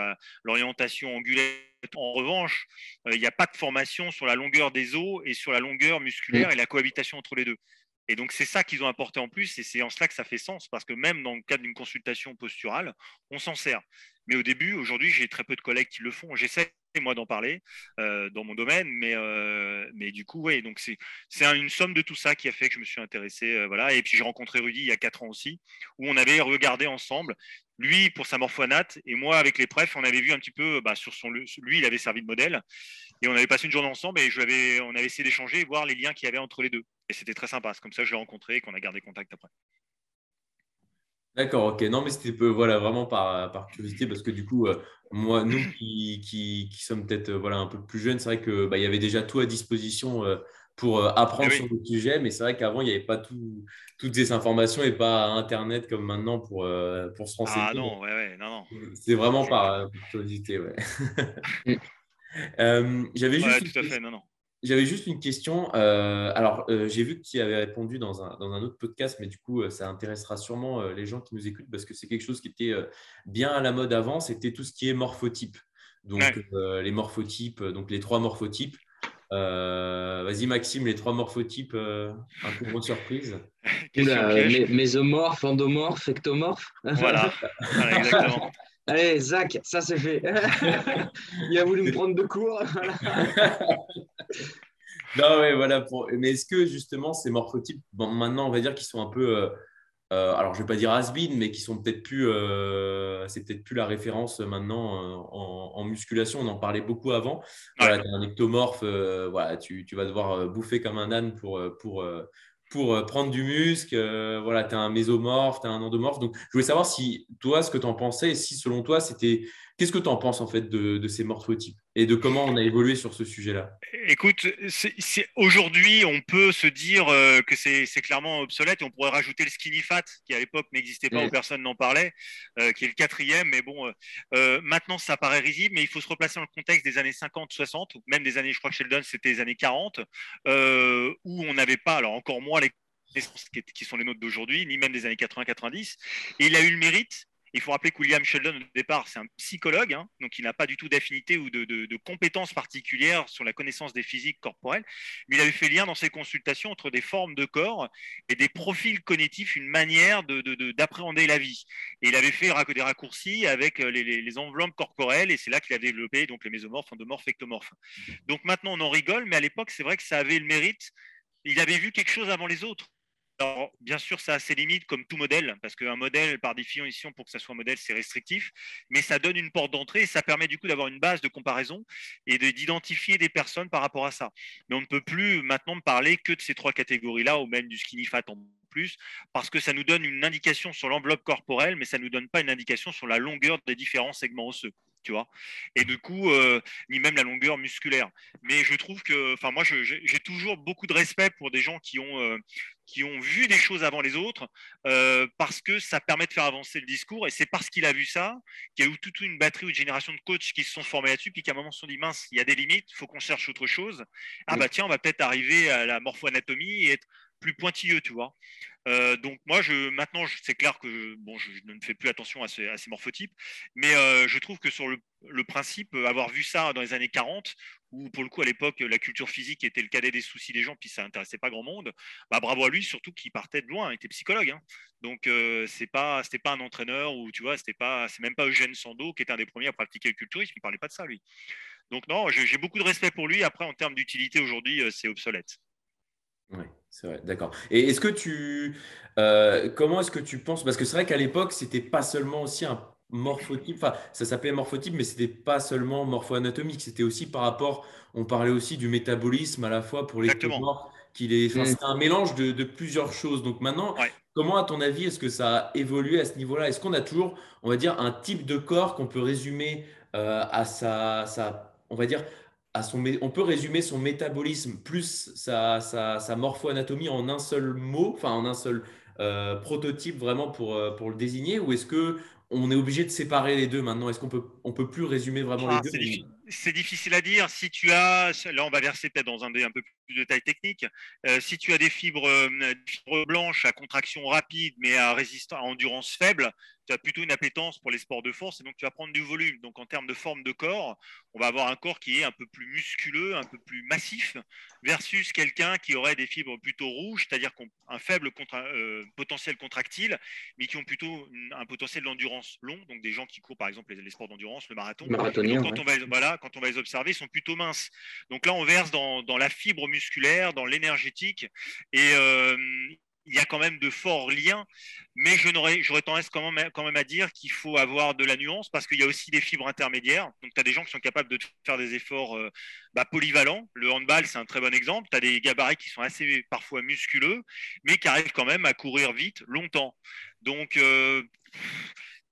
l'orientation angulaire. En revanche, il n'y a pas de formation sur la longueur des os et sur la longueur musculaire et la cohabitation entre les deux. Et donc, c'est ça qu'ils ont apporté en plus, et c'est en cela que ça fait sens, parce que même dans le cadre d'une consultation posturale, on s'en sert. Mais au début, aujourd'hui, j'ai très peu de collègues qui le font. J'essaie moi d'en parler euh, dans mon domaine, mais, euh, mais du coup, oui, donc c'est une somme de tout ça qui a fait que je me suis intéressé. Euh, voilà. Et puis j'ai rencontré Rudy il y a quatre ans aussi, où on avait regardé ensemble, lui pour sa morphoanate, et moi avec les prefs, on avait vu un petit peu bah, sur son. Lui, il avait servi de modèle, et on avait passé une journée ensemble, et je avais, on avait essayé d'échanger et voir les liens qu'il y avait entre les deux. Et c'était très sympa. C'est comme ça que je l'ai rencontré et qu'on a gardé contact après. D'accord, ok. Non, mais c'était voilà, vraiment par, par, curiosité, parce que du coup, euh, moi, nous qui, qui, qui sommes peut-être euh, voilà, un peu plus jeunes, c'est vrai qu'il bah, y avait déjà tout à disposition euh, pour apprendre eh sur le sujet, mais c'est vrai qu'avant, il n'y avait pas tout, toutes ces informations et pas Internet comme maintenant pour, pour se renseigner. Ah non, ouais, ouais, non, non. C'est vraiment par, curiosité, ouais. (laughs) (laughs) J'avais juste. Ouais, tout à fait, non, non. J'avais juste une question. Euh, alors, euh, j'ai vu que tu avais répondu dans un, dans un, autre podcast, mais du coup, euh, ça intéressera sûrement les gens qui nous écoutent parce que c'est quelque chose qui était bien à la mode avant. C'était tout ce qui est morphotype. Donc, les morphotypes, donc les trois morphotypes. Vas-y, Maxime, les trois morphotypes, un peu de surprise. (laughs) mésomorphe, endomorphe, ectomorphe. Voilà, (laughs) voilà exactement. Allez, Zach, ça c'est fait. (laughs) Il a voulu me prendre de cours. (laughs) Non, ouais, voilà. Mais est-ce que justement ces morphotypes, bon, maintenant on va dire qu'ils sont un peu, euh, euh, alors je vais pas dire has mais qui sont peut-être plus, c'est peut-être plus la référence maintenant en, musculation. On en parlait beaucoup avant. Voilà, tu as un ectomorphe, voilà, tu, tu, vas devoir bouffer comme un âne pour, pour pour euh, prendre du muscle. Euh, voilà, tu as un mésomorphe, tu as un endomorphe. Donc, je voulais savoir si toi, ce que tu en pensais, et si selon toi, c'était. Qu'est-ce que tu en penses en fait de, de ces morphotypes? Et de comment on a évolué sur ce sujet-là Écoute, aujourd'hui, on peut se dire euh, que c'est clairement obsolète et on pourrait rajouter le skinny fat qui à l'époque n'existait pas ou personne n'en parlait, euh, qui est le quatrième. Mais bon, euh, maintenant ça paraît risible, mais il faut se replacer dans le contexte des années 50, 60, ou même des années, je crois que Sheldon c'était les années 40, où on n'avait pas, alors encore moins les qui sont les nôtres d'aujourd'hui, ni même des années 80-90. Et il a eu le mérite il faut rappeler que William Sheldon, au départ, c'est un psychologue, hein, donc il n'a pas du tout d'affinité ou de, compétences particulières sur la connaissance des physiques corporelles, mais il avait fait lien dans ses consultations entre des formes de corps et des profils cognitifs, une manière d'appréhender la vie. Et il avait fait des raccourcis avec euh, les, enveloppes corporelles, et c'est là qu'il a développé donc, les mésomorphes, endomorphes, ectomorphes. Donc maintenant, on en rigole, mais à l'époque, c'est vrai que ça avait le mérite. Il avait vu quelque chose avant les autres. Alors, bien sûr, ça a ses limites comme tout modèle, parce qu'un modèle, par définition, pour que ça soit un modèle, c'est restrictif, mais ça donne une porte d'entrée et ça permet du coup d'avoir une base de comparaison et d'identifier des personnes par rapport à ça. Mais on ne peut plus maintenant parler que de ces trois catégories-là, ou même du skinny fat en plus, parce que ça nous donne une indication sur l'enveloppe corporelle, mais ça ne nous donne pas une indication sur la longueur des différents segments osseux tu vois. Et du coup, euh, ni même la longueur musculaire. Mais je trouve que, enfin, moi, j'ai toujours beaucoup de respect pour des gens qui ont, euh, qui ont vu des choses avant les autres, euh, parce que ça permet de faire avancer le discours. Et c'est parce qu'il a vu ça qu'il y a eu toute une batterie ou une génération de coachs qui se sont formés là-dessus, puis qu'à un moment se sont dit mince, il y a des limites, il faut qu'on cherche autre chose. Ah bah tiens, on va peut-être arriver à la morpho-anatomie et être plus pointilleux, tu vois. Euh, donc moi, je, maintenant, c'est clair que bon, je, ne fais plus attention à ces, morphotypes, mais euh, je trouve que sur le, principe, avoir vu ça dans les années 40, où pour le coup à l'époque la culture physique était le cadet des soucis des gens, puis ça intéressait pas grand monde, bah, bravo à lui, surtout qu'il partait de loin, il était psychologue. Hein. Donc euh, c'est pas, c'était pas un entraîneur ou tu vois, c'était pas, même pas Eugène Sando qui était un des premiers à pratiquer le culturisme, il parlait pas de ça lui. Donc non, j'ai beaucoup de respect pour lui. Après, en termes d'utilité aujourd'hui, c'est obsolète. Oui, c'est vrai, d'accord. Et est-ce que tu. Euh, comment est-ce que tu penses Parce que c'est vrai qu'à l'époque, c'était pas seulement aussi un morphotype, enfin, ça s'appelait morphotype, mais c'était pas seulement morpho-anatomique, c'était aussi par rapport. On parlait aussi du métabolisme à la fois pour les corps, qu'il est. Enfin, c'est un mélange de, plusieurs choses. Donc maintenant, comment, à ton avis, est-ce que ça a évolué à ce niveau-là? Est-ce qu'on a toujours, on va dire, un type de corps qu'on peut résumer euh, à sa, sa, on va dire, on peut résumer son métabolisme plus sa, sa, morpho-anatomie en un seul mot, enfin en un seul euh, prototype vraiment pour, euh, pour le désigner, ou est-ce que on est obligé de séparer les deux maintenant? Est-ce qu'on peut, on peut plus résumer vraiment les ah, deux? C'est difficile à dire. Si tu as, là on va verser peut-être dans un, un peu plus de taille technique, euh, si tu as des fibres, fibres, blanches à contraction rapide mais à, résistance, à endurance faible, tu as plutôt une appétence pour les sports de force et donc tu vas prendre du volume. Donc en termes de forme de corps, on va avoir un corps qui est un peu plus musculeux, un peu plus massif, versus quelqu'un qui aurait des fibres plutôt rouges, c'est-à-dire un faible euh, potentiel contractile, mais qui ont plutôt un potentiel d'endurance long. Donc des gens qui courent par exemple les, sports d'endurance, le marathon. quand, on va, voilà, quand on va les observer, ils sont plutôt minces. Donc là, on verse dans, la fibre musculaire, dans l'énergétique. Et euh, il y a quand même de forts liens, mais j'aurais tendance quand même, à dire qu'il faut avoir de la nuance parce qu'il y a aussi des fibres intermédiaires. Donc, tu as des gens qui sont capables de faire des efforts euh, bah, polyvalents. Le handball, c'est un très bon exemple. Tu as des gabarits qui sont assez parfois musculeux, mais qui arrivent quand même à courir vite longtemps. Donc, euh,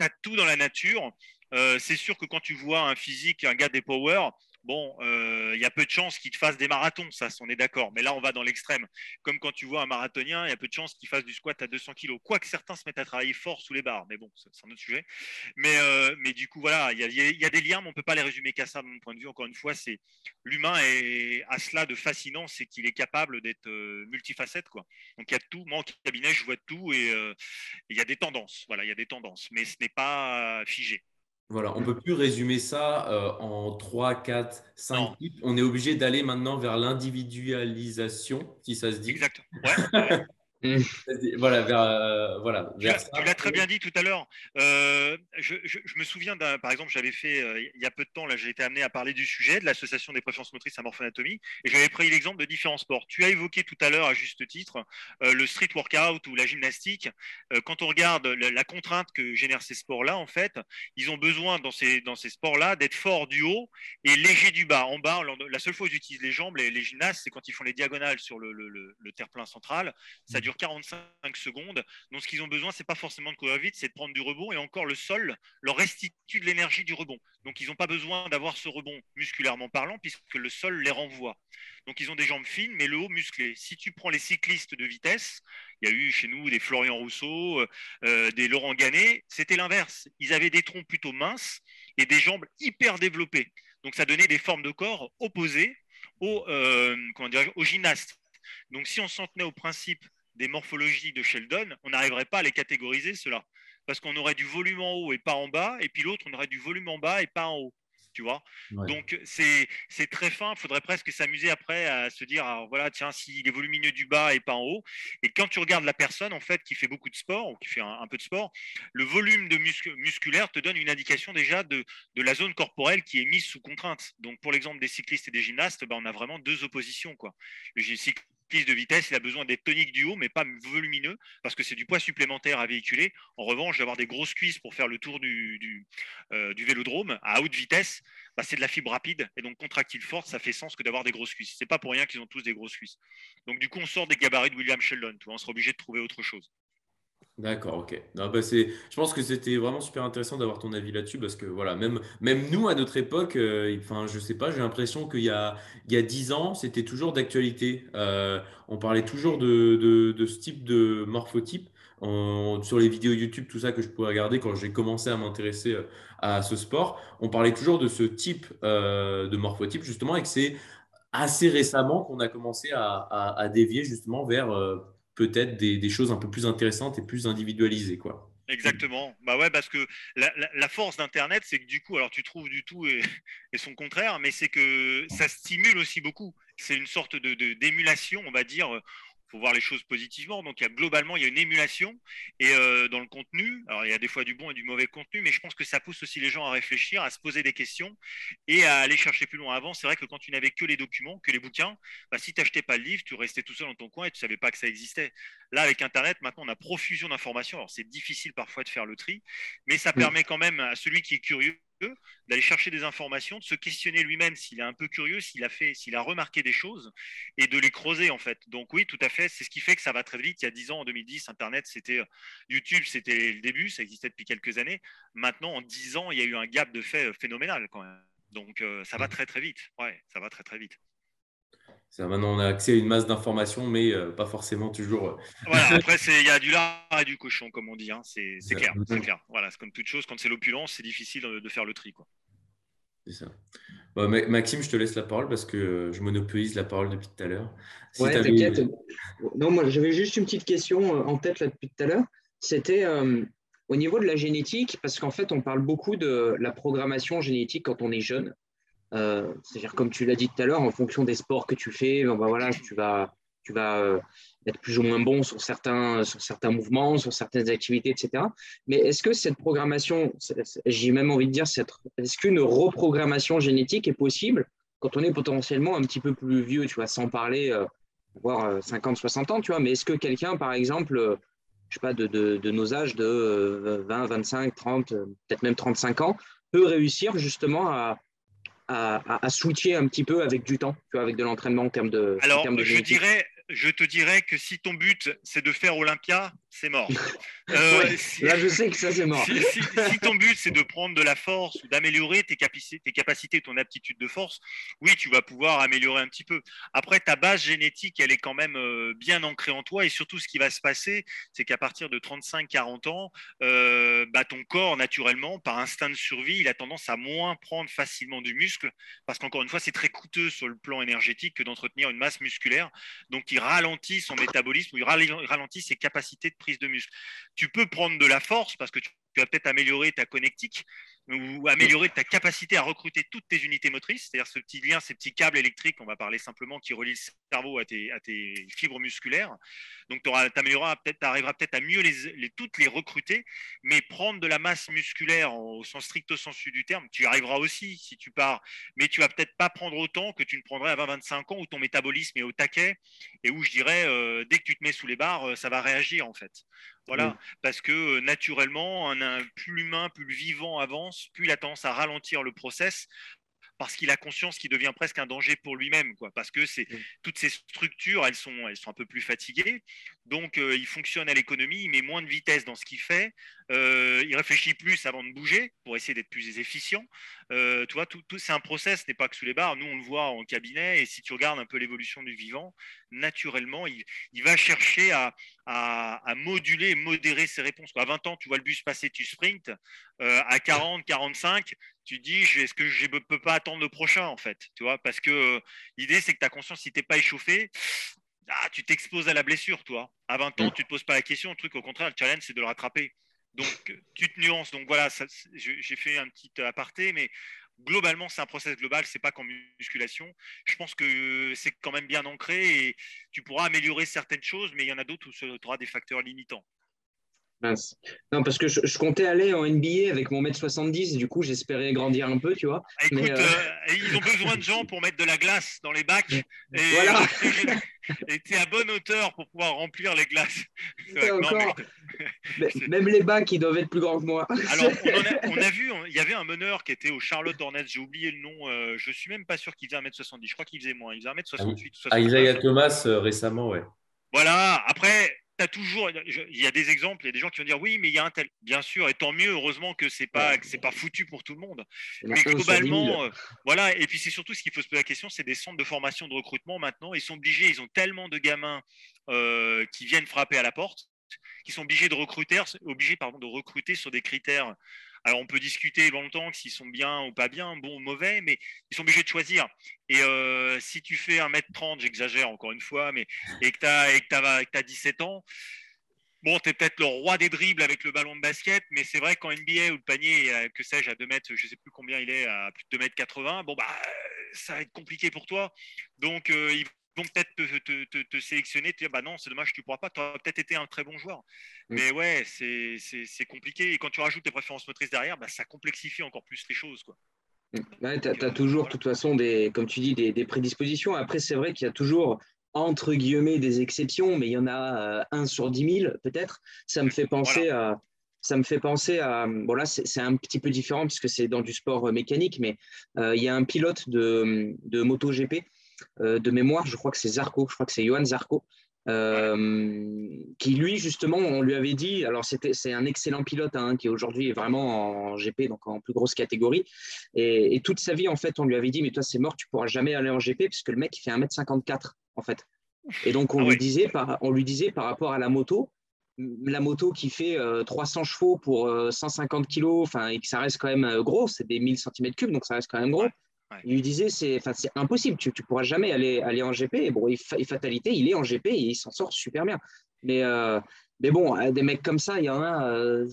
tu as tout dans la nature. Euh, c'est sûr que quand tu vois un physique, un gars des power, bon, euh, il y a peu de chances qu'il te fasse des marathons, ça, on est d'accord. Mais là, on va dans l'extrême. Comme quand tu vois un marathonien, il y a peu de chances qu'il fasse du squat à 200 kg. Quoique certains se mettent à travailler fort sous les barres, mais bon, c'est un autre sujet. Mais, euh, mais du coup, voilà, il y, a, des liens, mais on ne peut pas les résumer qu'à ça, de mon point de vue. Encore une fois, c'est l'humain est à cela de fascinant, c'est qu'il est capable d'être euh, multifacette. Quoi. Donc il y a tout. Moi, en cabinet, je vois tout et il y a des tendances. Voilà, il y a des tendances, mais ce n'est pas figé. Voilà, on ne peut plus résumer ça euh, en 3, 4, 5 types. On est obligé d'aller maintenant vers l'individualisation, si ça se dit. Exactement. Mm. (laughs) voilà, vers, euh, voilà, tu l'as très bien dit tout à l'heure. Euh, je, me souviens, par exemple, j'avais fait euh, il y a peu de temps, là, j'ai été amené à parler du sujet de l'association des préférences motrices à morphoanatomie, et j'avais pris l'exemple de différents sports. Tu as évoqué tout à l'heure, à juste titre, le street workout ou la gymnastique. quand on regarde la, contrainte que génèrent ces sports-là, en fait, ils ont besoin dans ces, dans ces sports-là d'être forts du haut et légers du bas. En bas, la seule fois où ils utilisent les jambes, les, gymnastes, c'est quand ils font les diagonales sur le, le terre-plein central. Ça dure 45 secondes. Donc, ce qu'ils ont besoin, c'est pas forcément de courir vite, c'est de prendre du rebond. Et encore, le sol leur restitue de l'énergie du rebond. Donc, ils n'ont pas besoin d'avoir ce rebond musculairement parlant, puisque le sol les renvoie. Donc, ils ont des jambes fines, mais le haut musclé. Si tu prends les cyclistes de vitesse, il y a eu chez nous des Florian Rousseau, euh, euh, des Laurent Gannet, c'était l'inverse. Ils avaient des troncs plutôt minces et des jambes hyper développées. Donc, ça donnait des formes de corps opposées aux, euh, aux gymnastes. Donc, si on s'en tenait au principe des morphologies de Sheldon, on n'arriverait pas à les catégoriser, cela. Parce qu'on aurait du volume en haut et pas en bas, et puis l'autre, on aurait du volume en bas et pas en haut. Tu vois Donc, c'est très fin. Il faudrait presque s'amuser après à se dire, voilà, tiens, s'il est volumineux du bas et pas en haut. Et quand tu regardes la personne, en fait, qui fait beaucoup de sport ou qui fait un, peu de sport, le volume de musculaire te donne une indication déjà de, la zone corporelle qui est mise sous contrainte. Donc, pour l'exemple des cyclistes et des gymnastes, ben, on a vraiment deux oppositions. Quoi. Le piste de vitesse, il a besoin d'être tonique du haut, mais pas volumineux, parce que c'est du poids supplémentaire à véhiculer. En revanche, d'avoir des grosses cuisses pour faire le tour du, du, euh, vélodrome à haute vitesse, bah, c'est de la fibre rapide, et donc contractile forte, ça fait sens que d'avoir des grosses cuisses. C'est pas pour rien qu'ils ont tous des grosses cuisses. Donc du coup, on sort des gabarits de William Sheldon, on sera obligé de trouver autre chose. D'accord, ok. Non, bah c'est, je pense que c'était vraiment super intéressant d'avoir ton avis là-dessus parce que voilà, même, même nous à notre époque, euh, enfin, je sais pas, j'ai l'impression qu'il y a, il y a 10 ans, c'était toujours d'actualité. Euh, on parlait toujours de, de, de, ce type de morphotype. sur les vidéos YouTube, tout ça que je pouvais regarder quand j'ai commencé à m'intéresser euh, à ce sport, on parlait toujours de ce type de morphotype justement et que c'est assez récemment qu'on a commencé à dévier justement vers peut-être des, choses un peu plus intéressantes et plus individualisées. Quoi. Exactement. Bah ouais, parce que la, force d'Internet, c'est que du coup, alors tu trouves du tout (laughs) et, son contraire, mais c'est que ça stimule aussi beaucoup. C'est une sorte de d'émulation, on va dire faut voir les choses positivement. Donc, il y a, globalement, il y a une émulation et euh, dans le contenu. Alors, il y a des fois du bon et du mauvais contenu, mais je pense que ça pousse aussi les gens à réfléchir, à se poser des questions et à aller chercher plus loin. Avant, c'est vrai que quand tu n'avais que les documents, que les bouquins, bah, si tu n'achetais pas le livre, tu restais tout seul dans ton coin et tu savais pas que ça existait. Là, avec Internet, maintenant, on a profusion d'informations. Alors, c'est difficile parfois de faire le tri, mais ça permet quand même à celui qui est curieux d'aller chercher des informations, de se questionner lui-même s'il est un peu curieux, s'il a fait, s'il a remarqué des choses et de les creuser en fait. Donc oui, tout à fait, c'est ce qui fait que ça va très vite. Il y a 10 ans, en 2010, Internet, c'était YouTube, c'était le début, ça existait depuis quelques années. Maintenant, en 10 ans, il y a eu un gap de fait phénoménal quand même. Donc euh, ça va très très vite. Ouais, ça va très très vite. Maintenant, on a accès à une masse d'informations, mais euh, pas forcément toujours. Euh, voilà, (laughs) après, il y a du lard et du cochon, comme on dit. Hein. C'est clair, clair. Voilà, c'est comme toute chose. Quand c'est l'opulence, c'est difficile de, faire le tri. C'est ça. Maxime, je te laisse la parole parce que je monopolise la parole depuis tout à l'heure. ouais, t'inquiète. Non, moi, j'avais juste une petite question euh, en tête là, depuis tout à l'heure. C'était au niveau de la génétique, parce qu'en fait, on parle beaucoup de la programmation génétique quand on est jeune. Euh, c'est-à-dire, comme tu l'as dit tout à l'heure, en fonction des sports que tu fais, ben, ben voilà, tu vas, tu vas euh, être plus ou moins bon sur certains, sur certains mouvements, sur certaines activités, etc. Mais est-ce que cette programmation, j'ai même envie de dire, est-ce qu'une reprogrammation génétique est possible quand on est potentiellement un petit peu plus vieux, tu vois, sans parler, euh, voire 50, 60 ans, tu vois, mais est-ce que quelqu'un, par exemple, je sais pas, de, de, nos âges de 20, 25, 30, peut-être même 35 ans, peut réussir justement à, à, à, switcher un petit peu avec du temps, tu vois, avec de l'entraînement en termes de. Alors, de je dirais, je te dirais que si ton but c'est de faire Olympia, c'est mort. Euh, (laughs) là, je sais que ça, c'est mort. Si, ton but, c'est de prendre de la force ou d'améliorer tes, tes, capacités, ton aptitude de force, oui, tu vas pouvoir améliorer un petit peu. Après, ta base génétique, elle est quand même euh, bien ancrée en toi. Et surtout, ce qui va se passer, c'est qu'à partir de 35-40 ans, euh, bah, ton corps, naturellement, par instinct de survie, il a tendance à moins prendre facilement du muscle. Parce qu'encore une fois, c'est très coûteux sur le plan énergétique que d'entretenir une masse musculaire. Donc, il ralentit son métabolisme ou il ralentit ses capacités de de muscle. Tu peux prendre de la force parce que tu tu vas peut-être améliorer ta connectique ou améliorer ta capacité à recruter toutes tes unités motrices, c'est-à-dire ce petit lien, ces petits câbles électriques, on va parler simplement, qui relient le cerveau à tes, fibres musculaires. Donc, tu peut-être, arriveras peut-être à mieux les, toutes les recruter, mais prendre de la masse musculaire au sens stricto sensu du terme, tu y arriveras aussi si tu pars, mais tu vas peut-être pas prendre autant que tu ne prendrais à 20-25 ans où ton métabolisme est au taquet et où je dirais, euh, dès que tu te mets sous les barres, euh, ça va réagir en fait. Voilà, parce que euh, naturellement, un, plus l'humain, plus le vivant avance, plus il a tendance à ralentir le process parce qu'il a conscience qu'il devient presque un danger pour lui-même, quoi. Parce que c'est toutes ces structures, elles sont, elles sont un peu plus fatiguées, donc euh, il fonctionne à l'économie, il met moins de vitesse dans ce qu'il fait, euh, il réfléchit plus avant de bouger pour essayer d'être plus efficient. tu vois, tout, c'est un process, n'est pas que sous les barres. Nous, on le voit en cabinet, et si tu regardes un peu l'évolution du vivant, naturellement, il, il va chercher à, à, moduler, modérer ses réponses. À 20 ans, tu vois le bus passer, tu sprints. Euh, à 40, 45, tu dis est-ce que je ne peux pas attendre le prochain en fait tu vois Parce que euh, l'idée, c'est que ta conscience, si tu n'es pas échauffé, ah, tu t'exposes à la blessure, toi. À 20 ans, mm. tu ne te poses pas la question. Le truc, au contraire, le challenge, c'est de le rattraper. Donc, tu te nuances. Donc voilà, j'ai fait un petit aparté, mais globalement, c'est un process global, c'est pas qu'en musculation. Je pense que c'est quand même bien ancré et tu pourras améliorer certaines choses, mais il y en a d'autres où tu auras des facteurs limitants. Non, parce que je, comptais aller en NBA avec mon mètre 70, du coup j'espérais grandir un peu, tu vois. Ah, écoute, euh, euh, ils ont besoin de gens pour mettre de la glace dans les bacs. Et, voilà. (laughs) et tu es à bonne hauteur pour pouvoir remplir les glaces. (laughs) (laughs) Même les bacs, ils doivent être plus grands que moi. Alors, on, a, vu, il y avait un meneur qui était au Charlotte Hornets, j'ai oublié le nom, euh, je suis même pas sûr qu'il faisait 1m70, je crois qu'il faisait moins, il faisait 1m68. Ah, Isaiah Thomas récemment, ouais. Voilà, après, as toujours, il y a des exemples, il y a des gens qui vont dire oui, mais il y a un tel. Bien sûr, et tant mieux, heureusement que c'est pas, c'est pas foutu pour tout le monde. Mais globalement, euh, voilà. Et puis c'est surtout ce qu'il faut se poser la question, c'est des centres de formation de recrutement maintenant. Ils sont obligés, ils ont tellement de gamins euh, qui viennent frapper à la porte, qui sont obligés de recruter, obligés pardon, de recruter sur des critères alors, on peut discuter longtemps s'ils sont bien ou pas bien, bon ou mauvais, mais ils sont obligés de choisir. Et euh, si tu fais 1m30, j'exagère encore une fois, mais, et que tu as, 17 ans, bon, tu es peut-être le roi des dribbles avec le ballon de basket, mais c'est vrai qu'en NBA où le panier, que sais-je, à 2 mètres, je ne sais plus combien il est, à plus de 2 mètres 80, bon, bah, ça va être compliqué pour toi. Donc, euh, ils vont peut-être te, sélectionner, te dire bah non, c'est dommage, tu ne pourras pas, tu auras peut-être été un très bon joueur. Mm. Mais ouais, c'est compliqué. Et quand tu rajoutes tes préférences motrices derrière, bah, ça complexifie encore plus les choses. Quoi. Mm. tu as, toujours, de toute façon, des, comme tu dis, des, prédispositions. Après, c'est vrai qu'il y a toujours, entre guillemets, des exceptions, mais il y en a euh, un sur 10 000, peut-être. Ça me fait penser à. Ça me fait penser à. Bon, là, c'est un petit peu différent puisque c'est dans du sport mécanique, mais euh, il y a un pilote de, de MotoGP euh, de mémoire, je crois que c'est Zarco, je crois que c'est Johan Zarco, euh, qui lui justement on lui avait dit alors c'était c'est un excellent pilote hein, qui aujourd'hui est vraiment en GP donc en plus grosse catégorie. Et, toute sa vie en fait on lui avait dit mais toi c'est mort tu pourras jamais aller en GP puisque le mec il fait 1m54 en fait. Et donc on ah lui disait par on lui disait par rapport à la moto la moto qui fait 300 euh, chevaux pour 150 kg enfin et que ça reste quand même gros c'est des 1000 cm3 donc ça reste quand même gros il lui disait c'est impossible, tu ne pourras jamais aller, aller en GP. Et bon, et, fatalité, il est en GP et il s'en sort super bien. Mais, euh, mais bon, euh, des mecs comme ça, il y en a, euh,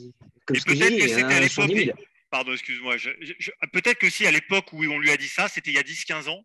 comme ce que j'ai dit, à l'époque. Pardon, excuse-moi. Peut-être que si à l'époque où on lui a dit ça, c'était il y a 10-15 ans,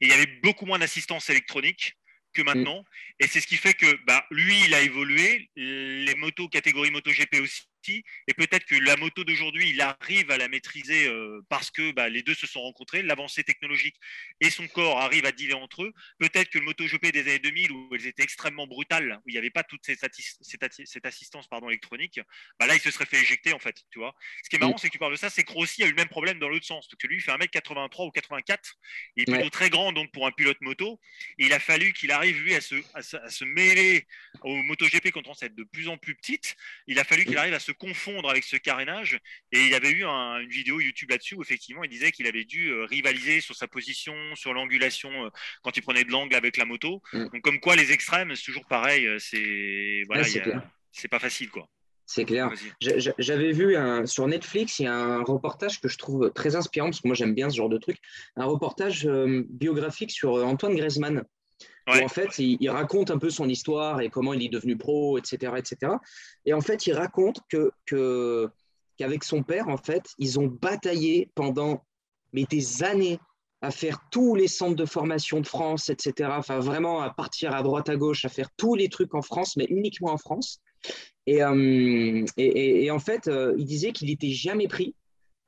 et il y avait beaucoup moins d'assistance électronique que maintenant. Et c'est ce qui fait que bah, lui, il a évolué. Les motos catégorie MotoGP aussi et peut-être que la moto d'aujourd'hui, il arrive à la maîtriser euh, parce que bah, les deux se sont rencontrés, l'avancée technologique et son corps arrivent à dealer entre eux. Peut-être que le MotoGP des années 2000, où elles étaient extrêmement brutales, où il n'y avait pas toute cette, assistance pardon, électronique, bah là, il se serait fait éjecter, en fait. Tu vois Ce qui est marrant, c'est que tu parles de ça, c'est que Rossi a eu le même problème dans l'autre sens. Parce que lui, il fait 1m83 ou 84. Il est plutôt très grand donc, pour un pilote moto. Et il a fallu qu'il arrive, lui, à se, à se, mêler au MotoGP quand on s'est de plus en plus petite. Il a fallu qu'il arrive à se confondre avec ce carénage. Et il y avait eu une vidéo YouTube là-dessus où effectivement il disait qu'il avait dû euh, rivaliser sur sa position, sur l'angulation euh, quand il prenait de l'angle avec la moto. Mm. Donc comme quoi les extrêmes, c'est toujours pareil. Euh, c'est voilà, c'est pas facile quoi. C'est clair. J'avais vu un, sur Netflix, il y a un reportage que je trouve très inspirant, parce que moi j'aime bien ce genre de truc, un reportage biographique sur Antoine Griezmann en fait, il, raconte un peu son histoire et comment il est devenu pro, etc., etc. Et en fait, il raconte que, que qu'avec son père, en fait, ils ont bataillé pendant mais des années à faire tous les centres de formation de France, etc. Enfin, vraiment à partir à droite, à gauche, à faire tous les trucs en France, mais uniquement en France. Et, euh, et, en fait, euh, il disait qu'il n'était jamais pris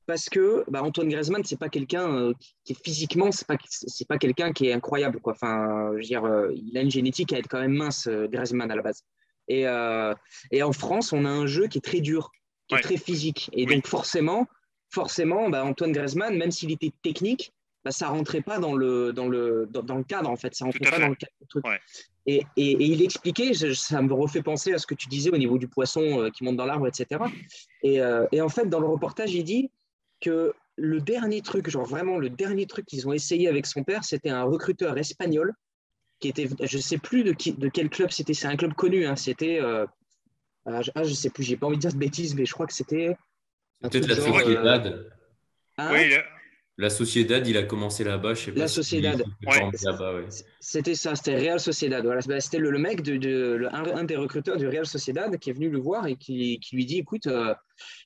parce que bah, Antoine Griezmann, c'est pas quelqu'un euh, qui est physiquement, c'est pas c'est pas quelqu'un qui est incroyable quoi. Enfin, je veux dire, il a une génétique à être quand même mince, Griezmann à la base. Et, et en France, on a un jeu qui est très dur, qui est très physique, et donc forcément, forcément, bah, Antoine Griezmann, même s'il était technique, bah, ça rentrait pas dans le, dans, le, dans, le cadre, en fait. Ça rentrait pas dans le cadre. Et, et, il expliquait, ça me refait penser à ce que tu disais au niveau du poisson euh, qui monte dans l'arbre, etc. Et, euh, et, en fait, dans le reportage, il dit que le dernier truc, genre vraiment le dernier truc qu'ils ont essayé avec son père, c'était un recruteur espagnol qui était, je sais plus de, qui, de quel club c'était, c'est un club connu, hein, c'était, euh, ah, je, ah, sais plus, j'ai pas envie de dire de bêtises, mais je crois que c'était. Peut-être la Sociedad. Hein oui, la Sociedad, il a commencé là-bas, je sais pas. La Sociedad. C'était ça, c'était Real Sociedad. Voilà, bah, c'était le, mec, de, un, des recruteurs du Real Sociedad qui est venu le voir et qui, lui dit écoute, euh,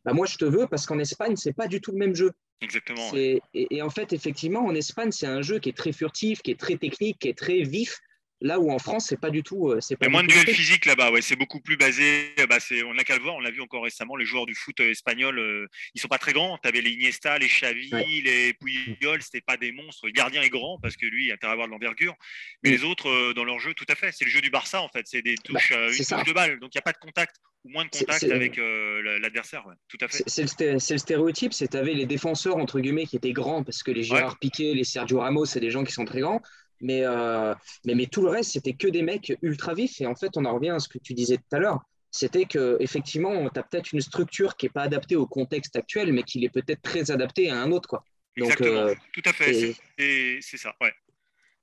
bah, moi je te veux parce qu'en Espagne, c'est pas du tout le même jeu. Exactement. et, en fait, effectivement, en Espagne, c'est un jeu qui est très furtif, qui est très technique, qui est très vif. Là où en France, c'est pas du tout. Euh, c'est pas moins de duels physiques là-bas, ouais, c'est beaucoup plus basé. Bah, on n'a qu'à le voir, on l'a vu encore récemment, les joueurs du foot euh, espagnol, euh, ils sont pas très grands. Tu avais les Iniesta, les Xavi, les Puyol, c'était pas des monstres. Le gardien est grand parce que lui, il a intérêt à avoir de l'envergure. Mais les autres, dans leur jeu, tout à fait, c'est le jeu du Barça en fait, c'est des bah, touches, une touche de balle, donc il n'y a pas de contact ou moins de contact avec l'adversaire. Tout à fait. C'est le, stéréotype, c'est tu avais les défenseurs entre guillemets qui étaient grands parce que les Gérard Piqué, les Sergio Ramos, c'est des gens qui sont très grands. Euh, mais, mais, tout le reste, c'était que des mecs ultra vifs. Et en fait, on en revient à ce que tu disais tout à l'heure. C'était qu'effectivement, tu as peut-être une structure qui n'est pas adaptée au contexte actuel, mais qui est peut-être très adaptée à un autre. Quoi. Exactement, euh, tout à fait. C'est ça, ouais.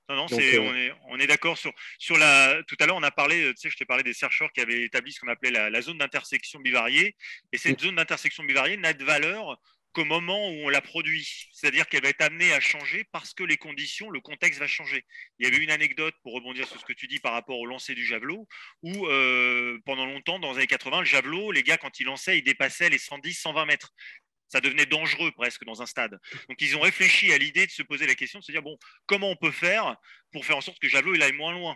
Non, non, euh, on est, on est d'accord sur, sur la. Tout à l'heure, on a parlé, tu sais, je t'ai parlé des chercheurs qui avaient établi ce qu'on appelait la, la zone d'intersection bivariée. Et cette mm. zone d'intersection bivariée n'a de valeur qu'au moment où on la produit. C'est-à-dire qu'elle va être amenée à changer parce que les conditions, le contexte va changer. Il y avait une anecdote, pour rebondir sur ce que tu dis par rapport au lancer du javelot, où euh, pendant longtemps, dans les années 80, le javelot, les gars, quand ils lançaient, ils dépassaient les 110, 120 mètres ça devenait dangereux presque dans un stade. Donc ils ont réfléchi à l'idée de se poser la question de se dire bon, comment on peut faire pour faire en sorte que le javelot il aille moins loin?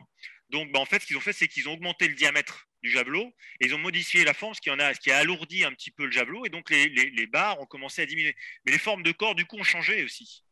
Donc bah, en fait, ce qu'ils ont fait, c'est qu'ils ont augmenté le diamètre du javelot et ils ont modifié la forme, ce qui, en a, ce qui a alourdi un petit peu le javelot et donc les, les, barres ont commencé à diminuer. Mais les formes de corps du coup ont changé aussi.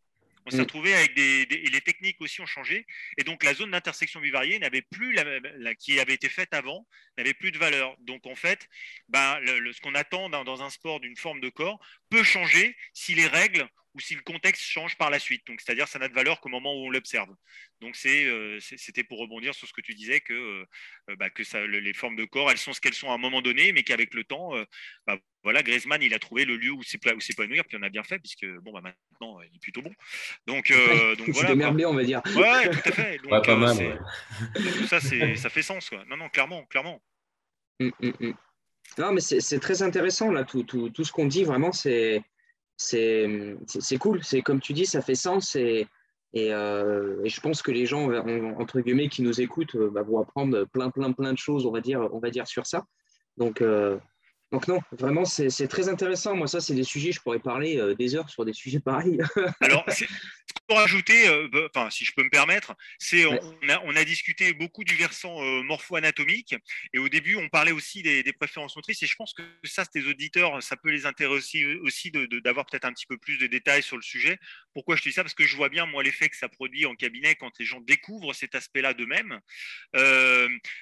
On s'est mm. retrouvé avec des, et les techniques aussi ont changé et donc la zone d'intersection bivariée n'avait plus la, qui avait été faite avant n'avait plus de valeur. Donc en fait, ben, le, ce qu'on attend dans, dans un sport d'une forme de corps peut changer si les règles ou si le contexte change par la suite. Donc, c'est-à-dire, ça n'a de valeur qu'au moment où on l'observe. Donc, euh, c'était pour rebondir sur ce que tu disais que, euh, euh, bah, que ça, les formes de corps, elles sont ce qu'elles sont à un moment donné, mais qu'avec le temps, bah, voilà, Griezmann, il a trouvé le lieu où s'épanouir, puis on a bien fait, puisque bon, bah, maintenant, il est plutôt bon. Donc, donc voilà. Bien, on va dire. Ouais, tout à fait. Donc, pas mal. tout ça, (laughs) ça fait sens. Quoi. Non, non, clairement, clairement. Hum, hum, hum. Non, mais c'est très intéressant, là, tout, tout, tout ce qu'on dit, vraiment, c'est c'est cool. C'est comme tu dis, ça fait sens et, euh, je pense que les gens, entre guillemets, qui nous écoutent, euh, bah, vont apprendre plein, plein, plein de choses, on va dire, sur ça. Euh, donc non, vraiment, c'est très intéressant. Moi, ça, c'est des sujets, je pourrais parler euh, des heures sur des sujets pareils. (laughs) Alors, pour ajouter, euh, bah, enfin, si je peux me permettre, c'est on, on, a, discuté beaucoup du versant euh, morpho-anatomique et au début, on parlait aussi des, préférences motrices et je pense que ça, tes auditeurs, ça peut les intéresser aussi d'avoir peut-être un petit peu plus de détails sur le sujet. Pourquoi je te dis ça? Parce que je vois bien, moi, l'effet que ça produit en cabinet quand les gens découvrent cet aspect-là d'eux-mêmes.